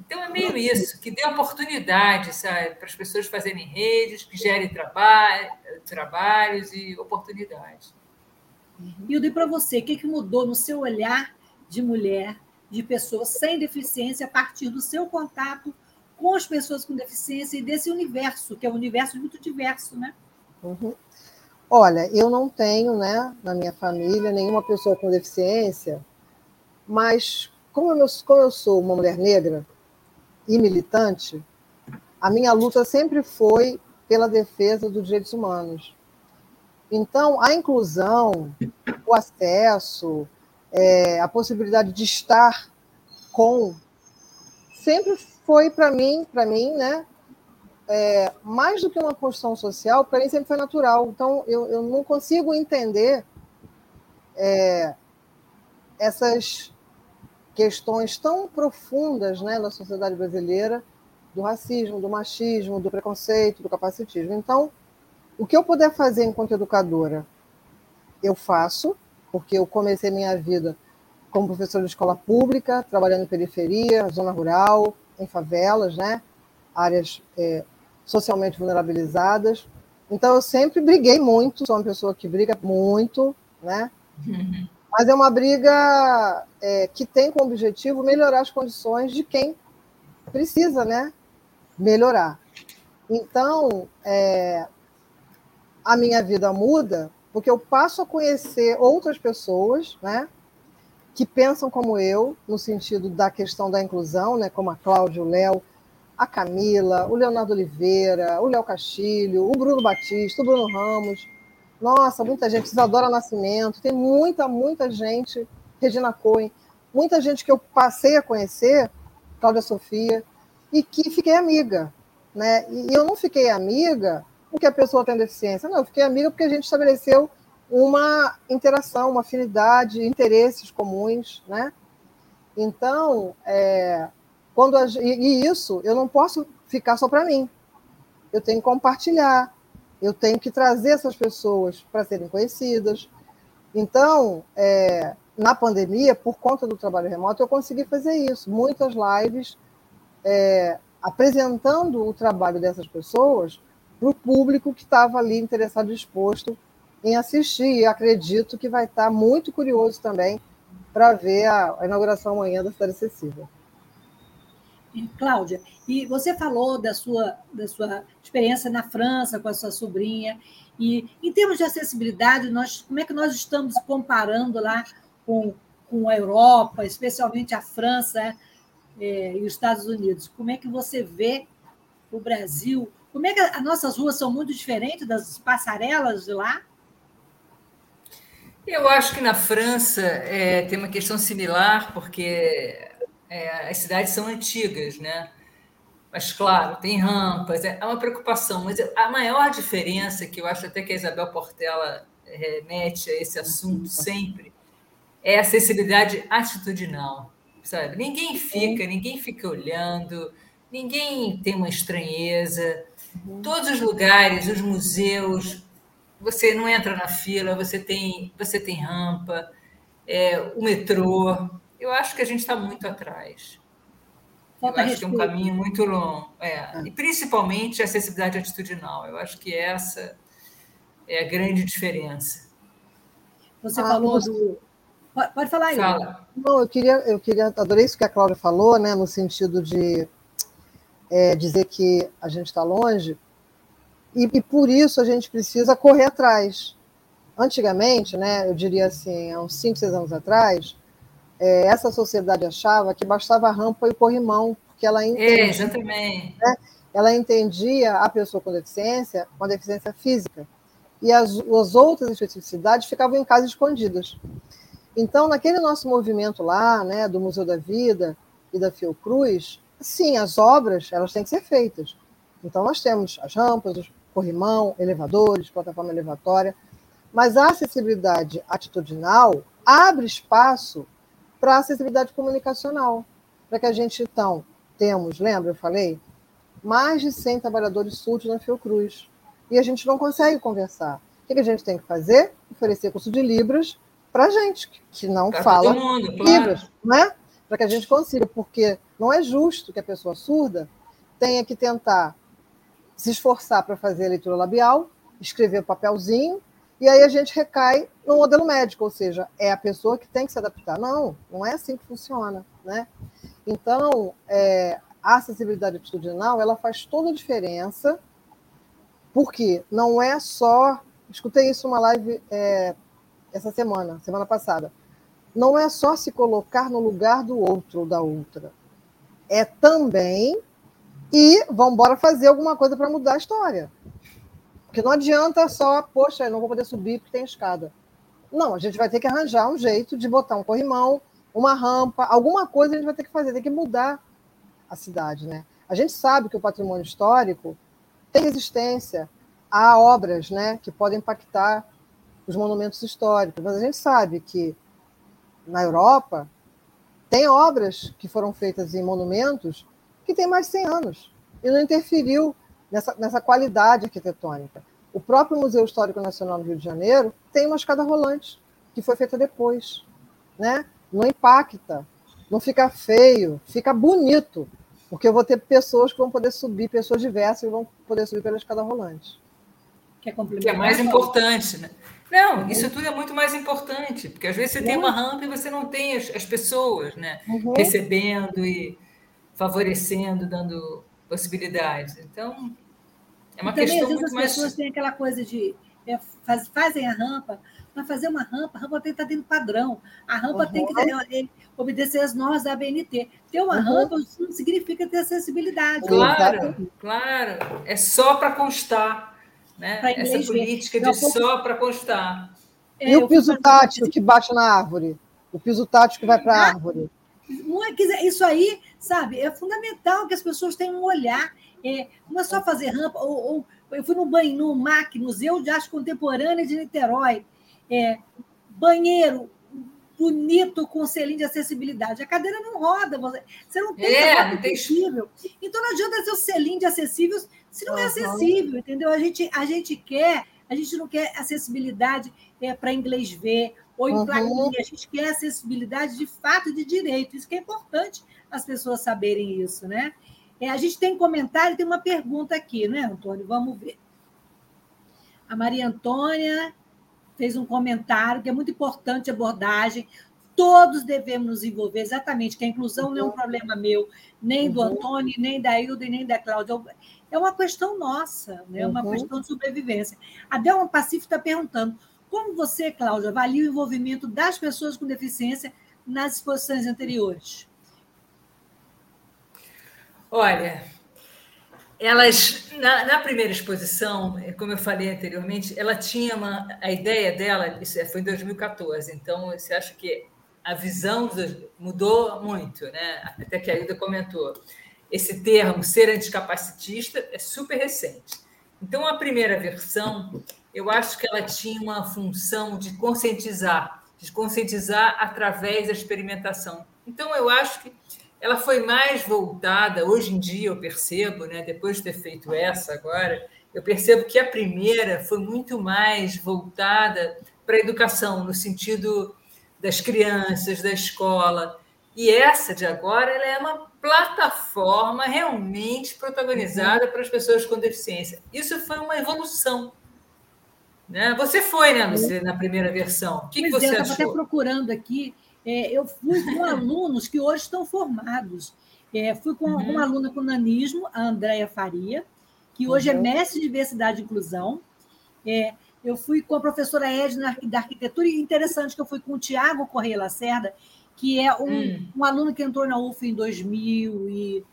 Então é meio isso, que dê oportunidade, sabe, para as pessoas fazerem redes, que gerem trabalho, trabalhos e oportunidades. Hildo, e para você, o que mudou no seu olhar de mulher, de pessoa sem deficiência, a partir do seu contato com as pessoas com deficiência e desse universo, que é um universo muito diverso, né? Uhum. Olha, eu não tenho, né, na minha família, nenhuma pessoa com deficiência, mas como eu, como eu sou uma mulher negra e militante, a minha luta sempre foi pela defesa dos direitos humanos. Então, a inclusão, o acesso, é, a possibilidade de estar com, sempre foi para mim, para mim, né? É, mais do que uma construção social, para mim sempre foi natural. Então, eu, eu não consigo entender é, essas questões tão profundas né, na sociedade brasileira do racismo, do machismo, do preconceito, do capacitismo. Então, o que eu puder fazer enquanto educadora, eu faço, porque eu comecei minha vida como professora de escola pública, trabalhando em periferia, zona rural, em favelas, né? áreas é, socialmente vulnerabilizadas. Então, eu sempre briguei muito, sou uma pessoa que briga muito, né? Uhum. Mas é uma briga é, que tem como objetivo melhorar as condições de quem precisa né? melhorar. Então, é, a minha vida muda porque eu passo a conhecer outras pessoas, né? que pensam como eu, no sentido da questão da inclusão, né, como a Cláudia, o Léo, a Camila, o Leonardo Oliveira, o Léo Castilho, o Bruno Batista, o Bruno Ramos. Nossa, muita gente, Isadora Nascimento, tem muita, muita gente, Regina Cohen, muita gente que eu passei a conhecer, Cláudia Sofia, e que fiquei amiga. Né? E eu não fiquei amiga porque a pessoa tem deficiência. Não, eu fiquei amiga porque a gente estabeleceu uma interação, uma afinidade, interesses comuns, né? Então, é, quando a, e, e isso eu não posso ficar só para mim. Eu tenho que compartilhar, eu tenho que trazer essas pessoas para serem conhecidas. Então, é, na pandemia, por conta do trabalho remoto, eu consegui fazer isso. Muitas lives é, apresentando o trabalho dessas pessoas para o público que estava ali interessado disposto em assistir. E acredito que vai estar muito curioso também para ver a, a, inauguração amanhã da Cidade Acessível. Cláudia, e você falou da sua, da sua experiência na França com a sua sobrinha, e em termos de acessibilidade, nós, como é que nós estamos comparando lá com, com a Europa, especialmente a França é, e os Estados Unidos? Como é que você vê o Brasil? Como é que as nossas ruas são muito diferentes das passarelas de lá? Eu acho que na França é, tem uma questão similar, porque é, as cidades são antigas, né? Mas, claro, tem rampas, é, é uma preocupação. Mas a maior diferença, que eu acho até que a Isabel Portela remete a esse assunto sempre, é a acessibilidade atitudinal, sabe? Ninguém fica, ninguém fica olhando, ninguém tem uma estranheza. Uhum. Todos os lugares, os museus, você não entra na fila, você tem, você tem rampa, é, o metrô. Eu acho que a gente está muito atrás. Falta eu acho que é um caminho muito longo. É. é. E principalmente a acessibilidade atitudinal. Eu acho que essa é a grande diferença. Você ah, falou do. Pode falar aí. Fala. Não, eu queria, eu queria, adorei isso que a Cláudia falou, né, no sentido de é, dizer que a gente está longe, e, e, por isso a gente precisa correr atrás. Antigamente, né, eu diria assim, há uns 5, 6 anos atrás, é, essa sociedade achava que bastava a rampa e o corrimão, porque ela entendia, é, exatamente. Né, ela entendia a pessoa com deficiência, com deficiência física, e as, as outras especificidades ficavam em casa escondidas. Então, naquele nosso movimento lá, né, do Museu da Vida e da Fiocruz, sim, as obras elas têm que ser feitas. Então, nós temos as rampas, os corrimão, elevadores, plataforma elevatória, mas a acessibilidade atitudinal abre espaço para a acessibilidade comunicacional, para que a gente, então, temos, lembra, eu falei, mais de 100 trabalhadores surdos na Fiocruz, e a gente não consegue conversar. O que a gente tem que fazer? Oferecer curso de Libras para gente que não pra fala mundo, Libras, claro. não é? Para que a gente consiga, porque não é justo que a pessoa surda tenha que tentar se esforçar para fazer a leitura labial, escrever o papelzinho, e aí a gente recai no modelo médico, ou seja, é a pessoa que tem que se adaptar. Não, não é assim que funciona. Né? Então, é, a acessibilidade atitudinal ela faz toda a diferença, porque não é só. Escutei isso numa live é, essa semana, semana passada. Não é só se colocar no lugar do outro ou da outra. É também e vamos embora fazer alguma coisa para mudar a história. Porque não adianta só, poxa, eu não vou poder subir porque tem escada. Não, a gente vai ter que arranjar um jeito de botar um corrimão, uma rampa, alguma coisa a gente vai ter que fazer, tem que mudar a cidade, né? A gente sabe que o patrimônio histórico tem resistência a obras, né, que podem impactar os monumentos históricos, mas a gente sabe que na Europa tem obras que foram feitas em monumentos que tem mais de 100 anos e não interferiu nessa, nessa qualidade arquitetônica. O próprio Museu Histórico Nacional do Rio de Janeiro tem uma escada rolante, que foi feita depois. Né? Não impacta, não fica feio, fica bonito, porque eu vou ter pessoas que vão poder subir, pessoas diversas que vão poder subir pela escada rolante. Que é, que é mais importante, né? Não, isso tudo é muito mais importante, porque às vezes você tem uma rampa e você não tem as, as pessoas né, uhum. recebendo e favorecendo, dando possibilidades. Então, é uma também, questão muito as mais... pessoas têm aquela coisa de é, faz, fazem a rampa, para fazer uma rampa, a rampa tem que estar dentro do padrão. A rampa uhum. tem que ter, obedecer as normas da ABNT. Ter uma uhum. rampa não significa ter acessibilidade. Claro, claro. É só para constar. Né? Essa política de só para constar. É, e o piso tático que bate na árvore? O piso tático que vai para a árvore? Isso aí, sabe, é fundamental que as pessoas tenham um olhar É, não é só fazer rampa, ou, ou eu fui no banho, no MAC, Museu de Arte Contemporânea de Niterói, é, banheiro bonito com selinho de acessibilidade. A cadeira não roda, você, você não tem é, não tem... acessível. Então não adianta ter o selinho de acessível se não uhum. é acessível, entendeu? A gente, a gente quer, a gente não quer acessibilidade é, para inglês ver ou em uhum. plaquinha, a gente quer acessibilidade de fato de direito. Isso que é importante as pessoas saberem isso, né? É, a gente tem comentário, tem uma pergunta aqui, né, Antônio? Vamos ver. A Maria Antônia fez um comentário que é muito importante a abordagem. Todos devemos nos envolver, exatamente, que a inclusão não é um uhum. problema meu, nem do uhum. Antônio, nem da Hilda, nem da Cláudia. É uma questão nossa, né? uma uhum. questão de sobrevivência. A Delma Pacífico está perguntando como você, Cláudia, avalia o envolvimento das pessoas com deficiência nas exposições anteriores? Olha, elas na, na, primeira exposição, como eu falei anteriormente, ela tinha uma a ideia dela, isso é, foi em 2014. Então você acha que a visão mudou muito, né? Até que a Ilda comentou. Esse termo ser anticapacitista é super recente. Então a primeira versão, eu acho que ela tinha uma função de conscientizar, de conscientizar através da experimentação. Então eu acho que ela foi mais voltada, hoje em dia eu percebo, né, depois de ter feito essa agora, eu percebo que a primeira foi muito mais voltada para a educação, no sentido das crianças, da escola. E essa de agora ela é uma plataforma realmente protagonizada uhum. para as pessoas com deficiência. Isso foi uma evolução. Né? Você foi, né, Lucia, na primeira versão. O que, que você é, eu achou? Eu estava até procurando aqui é, eu fui com alunos que hoje estão formados. É, fui com uhum. uma aluna com nanismo, a Andréia Faria, que hoje é uhum. é mestre de diversidade e inclusão. É, eu fui com a professora Edna da arquitetura, e interessante que eu fui com o Tiago Correia Lacerda, que é um, uhum. um aluno que entrou na UF em 2000 e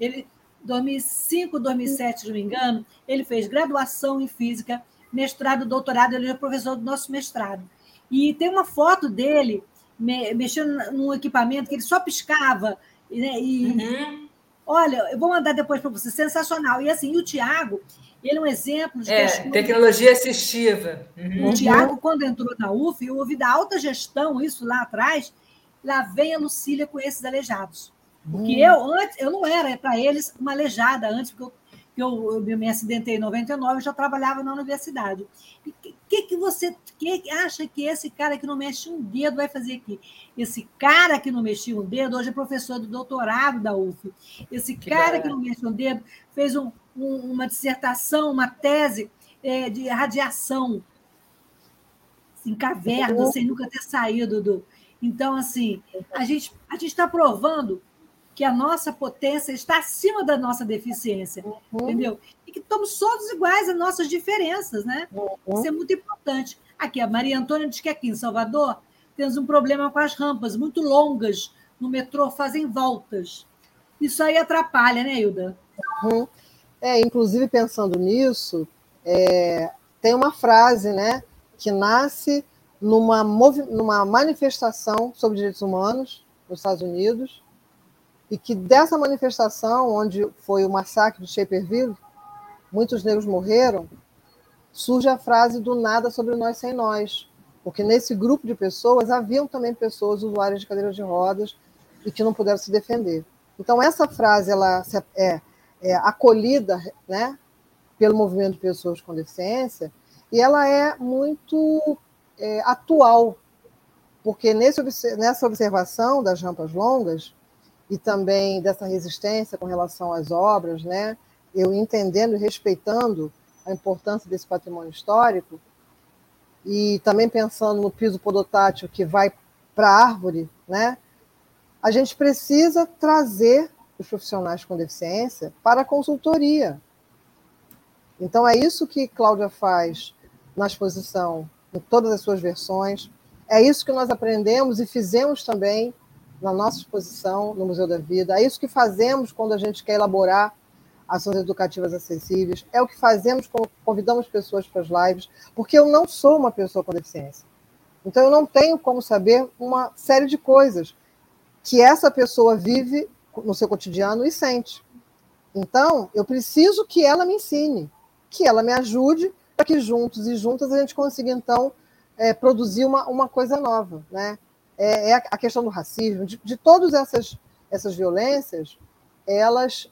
ele 2005, 2007, se não me engano, ele fez graduação em física, mestrado, doutorado, ele é professor do nosso mestrado. E tem uma foto dele mexendo num equipamento que ele só piscava. Né? E, uhum. Olha, eu vou mandar depois para você, sensacional. E assim, o Tiago, ele é um exemplo de. É, tecnologia assistiva. Uhum. O Tiago, quando entrou na UF, eu ouvi da alta gestão, isso lá atrás, lá vem a Lucília com esses aleijados. Porque uhum. eu, antes, eu não era para eles uma aleijada antes, porque eu que eu, eu me acidentei em 99, eu já trabalhava na universidade. O que, que, você que acha que esse cara que não mexe um dedo vai fazer aqui? Esse cara que não mexia um dedo, hoje é professor do doutorado da UF. Esse que cara que não mexe um dedo fez um, um, uma dissertação, uma tese é, de radiação em caverna, sem nunca ter saído do. Então, assim, a gente a está provando que a nossa potência está acima da nossa deficiência, uhum. entendeu? E que estamos todos iguais às nossas diferenças, né? Uhum. Isso é muito importante. Aqui, a Maria Antônia diz que aqui em Salvador temos um problema com as rampas muito longas no metrô, fazem voltas. Isso aí atrapalha, né, Hilda? Uhum. É, inclusive, pensando nisso, é, tem uma frase né, que nasce numa, numa manifestação sobre direitos humanos nos Estados Unidos, e que dessa manifestação, onde foi o massacre de Shaperville, muitos negros morreram, surge a frase do nada sobre nós sem nós, porque nesse grupo de pessoas haviam também pessoas usuárias de cadeiras de rodas e que não puderam se defender. Então essa frase ela é, é acolhida, né, pelo movimento de pessoas com deficiência e ela é muito é, atual, porque nesse, nessa observação das rampas longas e também dessa resistência com relação às obras, né? Eu entendendo e respeitando a importância desse patrimônio histórico e também pensando no piso podotátil que vai para a árvore, né? A gente precisa trazer os profissionais com deficiência para a consultoria. Então é isso que Cláudia faz na exposição, em todas as suas versões. É isso que nós aprendemos e fizemos também na nossa exposição no Museu da Vida. É isso que fazemos quando a gente quer elaborar ações educativas acessíveis. É o que fazemos quando convidamos pessoas para as lives, porque eu não sou uma pessoa com deficiência. Então eu não tenho como saber uma série de coisas que essa pessoa vive no seu cotidiano e sente. Então, eu preciso que ela me ensine, que ela me ajude, para que juntos e juntas a gente consiga, então, é, produzir uma, uma coisa nova. Né? É, é a questão do racismo, de, de todas essas, essas violências, elas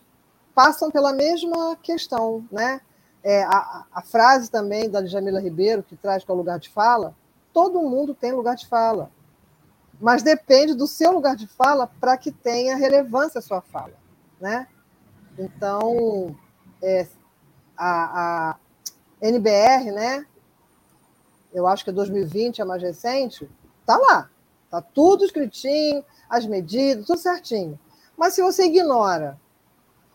passam pela mesma questão. Né? É, a, a, frase também da Jamila Ribeiro, que traz que é o lugar de fala, todo mundo tem lugar de fala. Mas depende do seu lugar de fala para que tenha relevância a sua fala. Né? Então, é, a, a NBR, né? Eu acho que é 2020, é mais recente, tá lá. Tá tudo escritinho, as medidas, tudo certinho. Mas se você ignora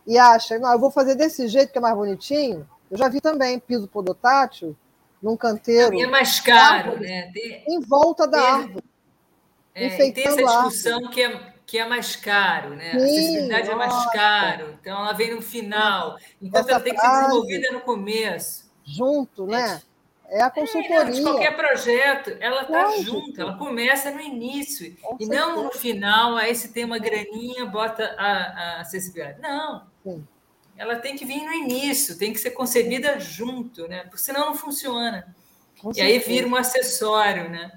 e acha, não, eu vou fazer desse jeito que é mais bonitinho, eu já vi também piso podotátil num canteiro. É mais caro, árvore, né? Tem, em volta da tem, árvore. É, tem essa discussão que é, que é mais caro, né? Sim, a acessibilidade nossa. é mais caro, então ela vem no final, enquanto essa ela tem que ser desenvolvida no começo. Junto, né? É a consultoria. É, de qualquer projeto, ela está junto, ela começa no início, Com e certeza. não no final, aí se tem uma graninha, bota a, a acessibilidade. Não. Sim. Ela tem que vir no início, tem que ser concebida junto, né? Porque senão não funciona. Com e certeza. aí vira um acessório, né?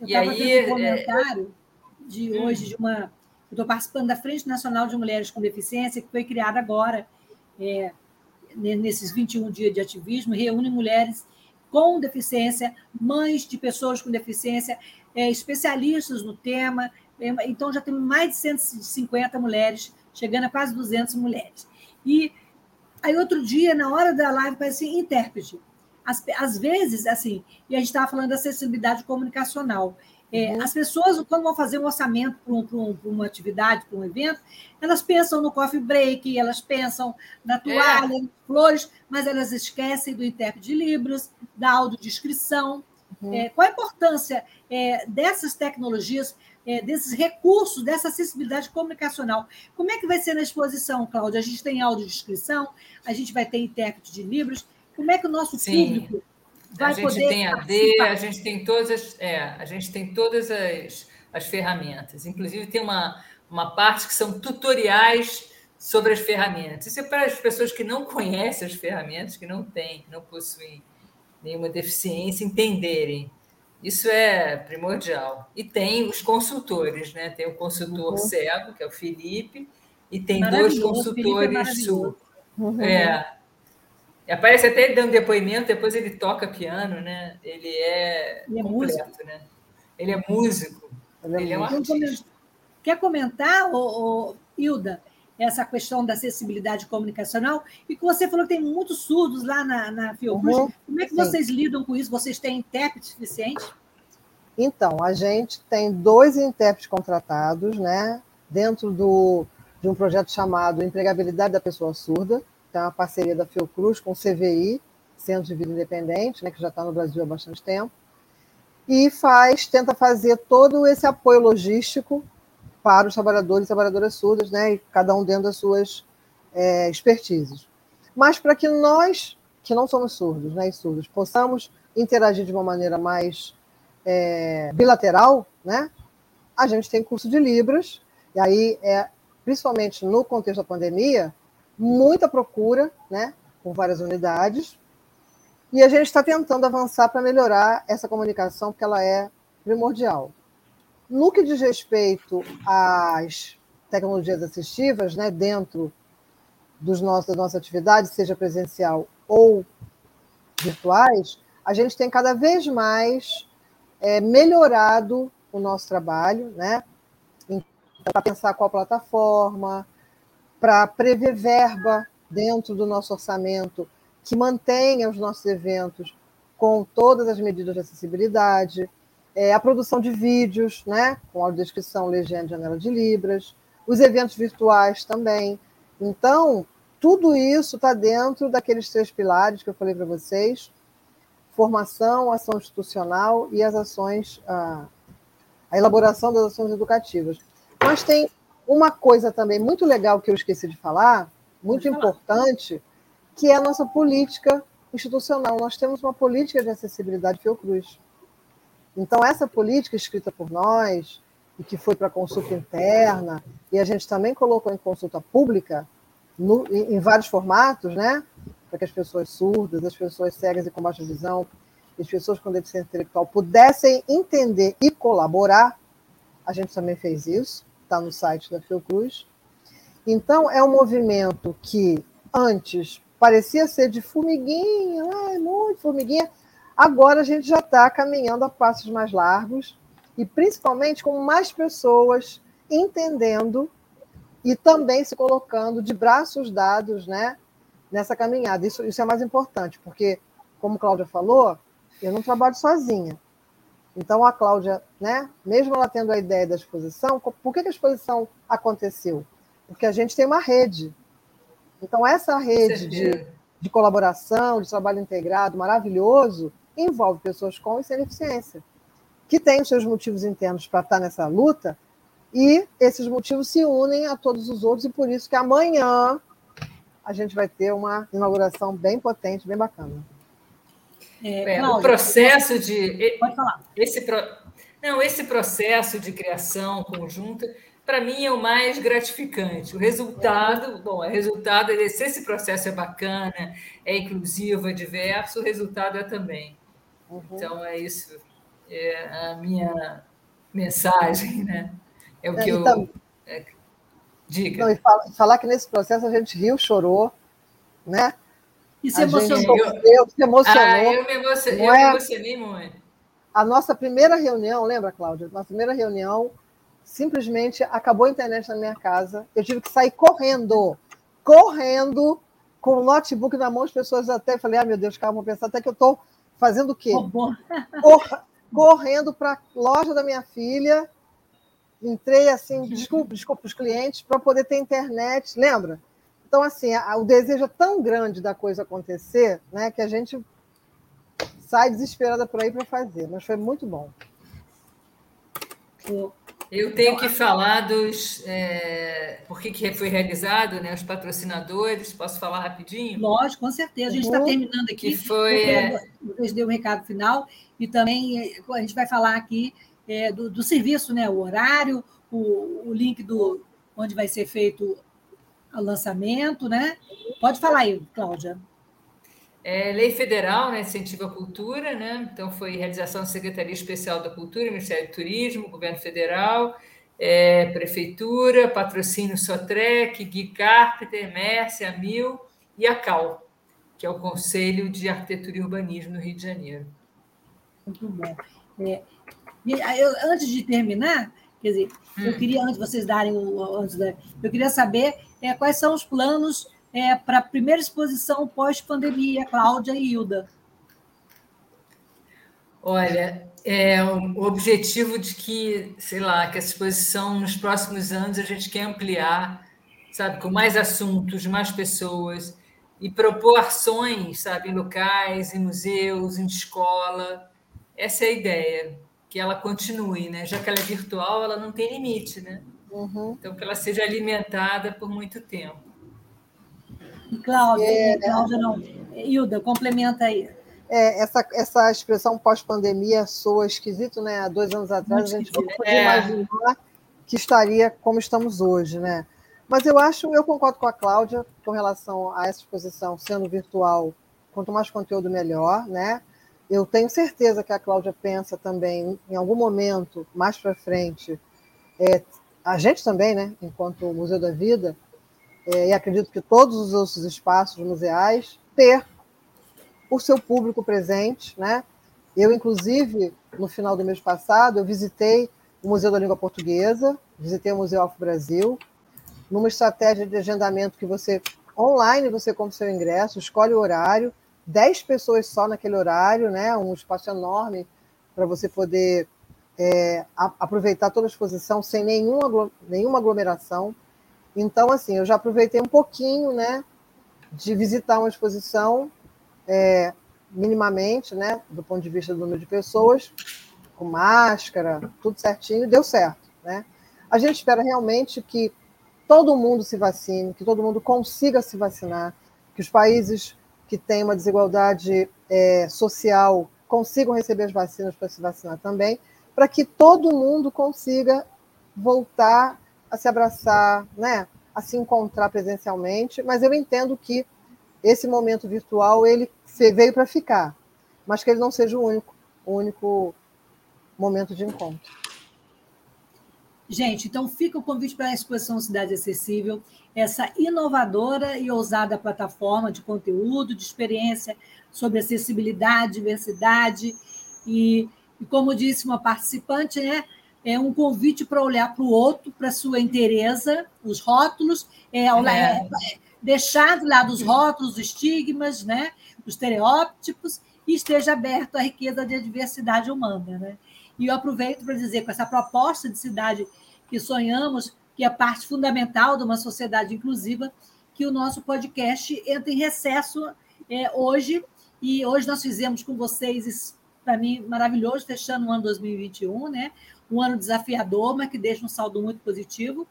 Eu e aí. Um é, comentário é... de hum. hoje, hum. de uma. Eu estou participando da Frente Nacional de Mulheres com Deficiência, que foi criada agora, é, nesses 21 dias de ativismo, reúne mulheres com deficiência, mães de pessoas com deficiência, é, especialistas no tema. É, então, já temos mais de 150 mulheres, chegando a quase 200 mulheres. E aí, outro dia, na hora da live, parece intérprete. Às, às vezes, assim, e a gente estava falando da acessibilidade comunicacional. É, uhum. As pessoas, quando vão fazer um orçamento para um, um, uma atividade, para um evento, elas pensam no coffee break, elas pensam na toalha, é. flores, mas elas esquecem do intérprete de Libras, da audiodescrição. Uhum. É, qual a importância é, dessas tecnologias, é, desses recursos, dessa acessibilidade comunicacional? Como é que vai ser na exposição, Cláudia? A gente tem audiodescrição, a gente vai ter intérprete de livros. Como é que o nosso Sim. público a gente tem AD, a gente tem todas as, é, a gente tem todas as, as ferramentas. Inclusive, tem uma, uma parte que são tutoriais sobre as ferramentas. Isso é para as pessoas que não conhecem as ferramentas, que não têm, não possuem nenhuma deficiência, entenderem. Isso é primordial. E tem os consultores, né? Tem o consultor uhum. cego, que é o Felipe, e tem dois é consultores surdos. Uhum. É, Aparece até ele dando depoimento, depois ele toca piano, né? Ele é, ele é completo, músico. né? Ele é músico. Ele é, ele é um artista. Quer comentar, ô, ô, Hilda, essa questão da acessibilidade comunicacional? E que você falou que tem muitos surdos lá na, na Fiocruz. Uhum, Como é que sim. vocês lidam com isso? Vocês têm intérprete suficiente? Então, a gente tem dois intérpretes contratados, né? Dentro do, de um projeto chamado Empregabilidade da Pessoa Surda, tem uma parceria da Fiocruz com o CVI, Centro de Vida Independente, né, que já está no Brasil há bastante tempo, e faz, tenta fazer todo esse apoio logístico para os trabalhadores e trabalhadoras surdas, né, cada um dentro das suas é, expertises. Mas para que nós, que não somos surdos né, e surdos, possamos interagir de uma maneira mais é, bilateral, né, a gente tem curso de Libras, e aí, é, principalmente no contexto da pandemia, muita procura, né, com várias unidades, e a gente está tentando avançar para melhorar essa comunicação, porque ela é primordial. No que diz respeito às tecnologias assistivas, né, dentro dos nossos, da nossa atividade, seja presencial ou virtuais, a gente tem cada vez mais é, melhorado o nosso trabalho, né? Para pensar qual plataforma, para prever verba dentro do nosso orçamento que mantenha os nossos eventos com todas as medidas de acessibilidade, é, a produção de vídeos, né, com audiodescrição, legenda, janela de libras, os eventos virtuais também. Então, tudo isso está dentro daqueles três pilares que eu falei para vocês: formação, ação institucional e as ações, a, a elaboração das ações educativas. Mas tem uma coisa também muito legal que eu esqueci de falar, muito importante, que é a nossa política institucional. Nós temos uma política de acessibilidade Fiocruz. Então, essa política escrita por nós, e que foi para consulta interna, e a gente também colocou em consulta pública, no, em, em, vários formatos, né? Para que as pessoas surdas, as pessoas cegas e com baixa visão, as pessoas com deficiência intelectual pudessem entender e colaborar. A gente também fez isso, está no site da Fiocruz. Então, é um movimento que antes parecia ser de formiguinha, ah, muito formiguinha. Agora a gente já está caminhando a passos mais largos e principalmente com mais pessoas entendendo e também se colocando de braços dados né, nessa caminhada. Isso, isso é mais importante, porque, como Cláudia falou, eu não trabalho sozinha. Então, a Cláudia, né, mesmo ela tendo a ideia da exposição, por que a exposição aconteceu? Porque a gente tem uma rede. Então, essa rede de, de colaboração, de trabalho integrado maravilhoso, envolve pessoas com e sem deficiência, que têm os seus motivos internos para estar nessa luta, e esses motivos se unem a todos os outros, e por isso que amanhã a gente vai ter uma inauguração bem potente, bem bacana. É, é, o processo de. Pode falar. Esse, não, esse processo de criação conjunta, para mim, é o mais gratificante. O resultado, bom, o resultado é se esse processo é bacana, é inclusivo, é diverso, o resultado é também. Uhum. Então, é isso. É a minha mensagem, né? É o que é, eu. Então, é, diga. Não, e falar que nesse processo a gente riu, chorou, né? E se emocionou. Eu, se emocionou. Ah, eu me emocionei, eu é? me emocionei muito. A nossa primeira reunião, lembra, Cláudia? Nossa primeira reunião, simplesmente acabou a internet na minha casa. Eu tive que sair correndo, correndo, com o notebook na mão, as pessoas até falei, ah, meu Deus, calma, vou pensar até que eu estou fazendo o quê? Cor, correndo para a loja da minha filha, entrei assim, desculpa, desculpa os clientes, para poder ter internet, lembra? Então, assim, a, o desejo é tão grande da coisa acontecer, né, que a gente sai desesperada por aí para fazer, mas foi muito bom. Eu tenho que falar dos. É, por que foi realizado, né? Os patrocinadores, posso falar rapidinho? Lógico, com certeza. A gente está uhum. terminando aqui. Que foi. É... Vocês deu um recado final, e também a gente vai falar aqui é, do, do, serviço, né? O horário, o, o link do onde vai ser feito o lançamento, né? Pode falar aí, Cláudia. É, lei federal, né, incentiva a cultura, né? Então foi realização da Secretaria Especial da Cultura, Ministério do Turismo, Governo Federal, é, Prefeitura, patrocínio Sotrec, Gui Carpenter, Mércia, Amil e a CAL, que é o Conselho de Arquitetura e Urbanismo no Rio de Janeiro. Muito bom. É, eu, antes de terminar, quer dizer, hum. eu queria, antes de vocês darem o. Antes da, eu queria saber é, quais são os planos é, para a primeira exposição pós-pandemia, Cláudia e Hilda. Olha, é o objetivo de que, sei lá, que essa exposição nos próximos anos a gente quer ampliar, sabe, com mais assuntos, mais pessoas e propor ações, sabe, em locais, em museus, em escola. Essa é a ideia que ela continue, né? Já que ela é virtual, ela não tem limite, né? Uhum. Então, que ela seja alimentada por muito tempo. Cláudia, é... Cláudia não. Hilda, complementa aí. É, essa, essa expressão pós-pandemia soa esquisito, né? Há dois anos atrás, a gente não podia é. imaginar que estaria como estamos hoje, né? Mas eu acho, eu concordo com a Cláudia com relação a essa exposição sendo virtual, quanto mais conteúdo, melhor, né? Eu tenho certeza que a Cláudia pensa também, em algum momento, mais para frente, é, a gente também, né, enquanto Museu da Vida, é, e acredito que todos os outros espaços museais, ter o seu público presente. Né? Eu, inclusive, no final do mês passado, eu visitei o Museu da Língua Portuguesa, visitei o Museu Afro Brasil, numa estratégia de agendamento que você, online, você compra o seu ingresso, escolhe o horário, 10 pessoas só naquele horário, né? um espaço enorme para você poder é, a, aproveitar toda a exposição sem nenhuma, nenhuma aglomeração. Então, assim, eu já aproveitei um pouquinho né, de visitar uma exposição é, minimamente, né, do ponto de vista do número de pessoas, com máscara, tudo certinho, deu certo. Né? A gente espera realmente que todo mundo se vacine, que todo mundo consiga se vacinar, que os países que têm uma desigualdade é, social consigam receber as vacinas para se vacinar também, para que todo mundo consiga voltar a se abraçar, né? a se encontrar presencialmente, mas eu entendo que esse momento virtual ele veio para ficar, mas que ele não seja o único, o único momento de encontro. Gente, então fica o convite para a exposição Cidade Acessível, essa inovadora e ousada plataforma de conteúdo, de experiência sobre acessibilidade, diversidade e, e como disse uma participante, né, é um convite para olhar para o outro, para a sua inteireza, os rótulos, é, é. deixar de lado os rótulos, os estigmas, né, os estereótipos, e esteja aberto à riqueza da diversidade humana. Né? E eu aproveito para dizer, com essa proposta de cidade que sonhamos, que é parte fundamental de uma sociedade inclusiva, que o nosso podcast entra em recesso é, hoje, e hoje nós fizemos com vocês, para mim, maravilhoso, fechando o ano 2021, né? um ano desafiador, mas que deixa um saldo muito positivo.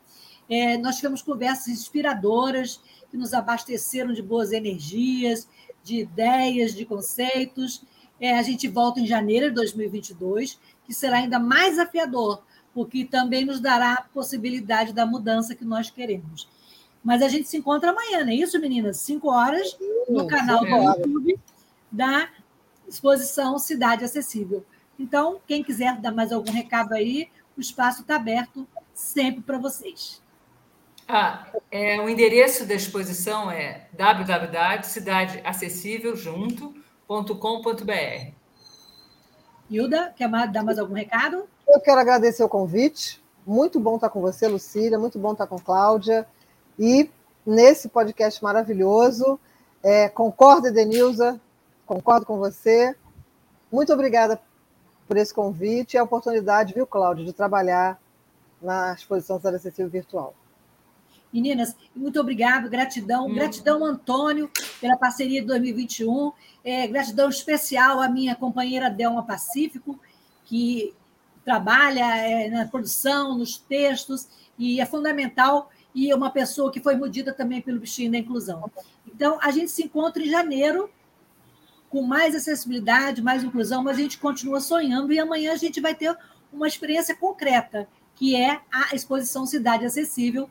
É, nós tivemos conversas inspiradoras que nos abasteceram de boas energias, de ideias, de conceitos. É, a gente volta em janeiro de 2022, que será ainda mais desafiador, porque também nos dará a possibilidade da mudança que nós queremos. Mas a gente se encontra amanhã, não é isso, meninas? Cinco horas, no canal do YouTube da exposição Cidade Acessível. Então, quem quiser dar mais algum recado aí, o espaço está aberto sempre para vocês. Ah, é, o endereço da exposição é www.cidadeacessíveljunto.com.br. Hilda, quer dar mais algum recado? Eu quero agradecer o convite. Muito bom estar com você, Lucília. Muito bom estar com Cláudia. E nesse podcast maravilhoso, é, concordo, Edenilza, concordo com você. Muito obrigada por esse convite e a oportunidade, viu, Cláudio, de trabalhar na exposição Cidade Acessível Virtual. Meninas, muito obrigado, gratidão, hum. gratidão, Antônio, pela parceria de 2021, é, gratidão especial à minha companheira Delma Pacífico, que trabalha é, na produção, nos textos, e é fundamental, e é uma pessoa que foi mudida também pelo bichinho da inclusão. Então, a gente se encontra em janeiro, com mais acessibilidade, mais inclusão, mas a gente continua sonhando e amanhã a gente vai ter uma experiência concreta, que é a exposição Cidade Acessível,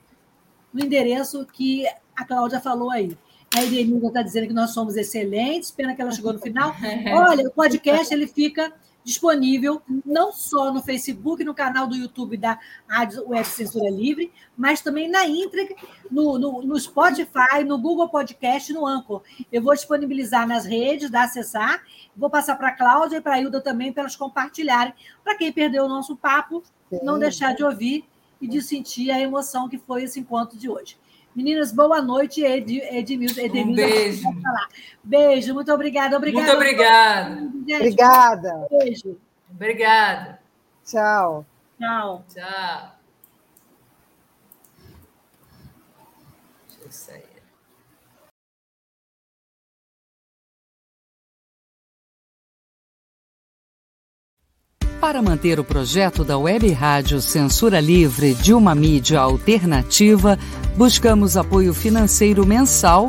no endereço que a Cláudia falou aí. A Edenilda está dizendo que nós somos excelentes, pena que ela chegou no final. Olha, o podcast ele fica disponível não só no Facebook, no canal do YouTube da Rádio Web Censura Livre, mas também na Intreg, no, no, no, Spotify, no Google Podcast, no Anchor. Eu vou disponibilizar nas redes, dá acessar, vou passar para a Cláudia e para a Hilda também, para elas compartilharem. Para quem perdeu o nosso papo, não deixar de ouvir e de sentir a emoção que foi esse encontro de hoje. Meninas, boa noite, Ed, Edmilson. Um beijo. Beijo, muito obrigada. obrigada muito obrigada. Obrigada. Beijo. Obrigada. Tchau. Tchau. Tchau. Deixa eu sair. Para manter o projeto da Web Rádio Censura Livre de uma mídia alternativa, buscamos apoio financeiro mensal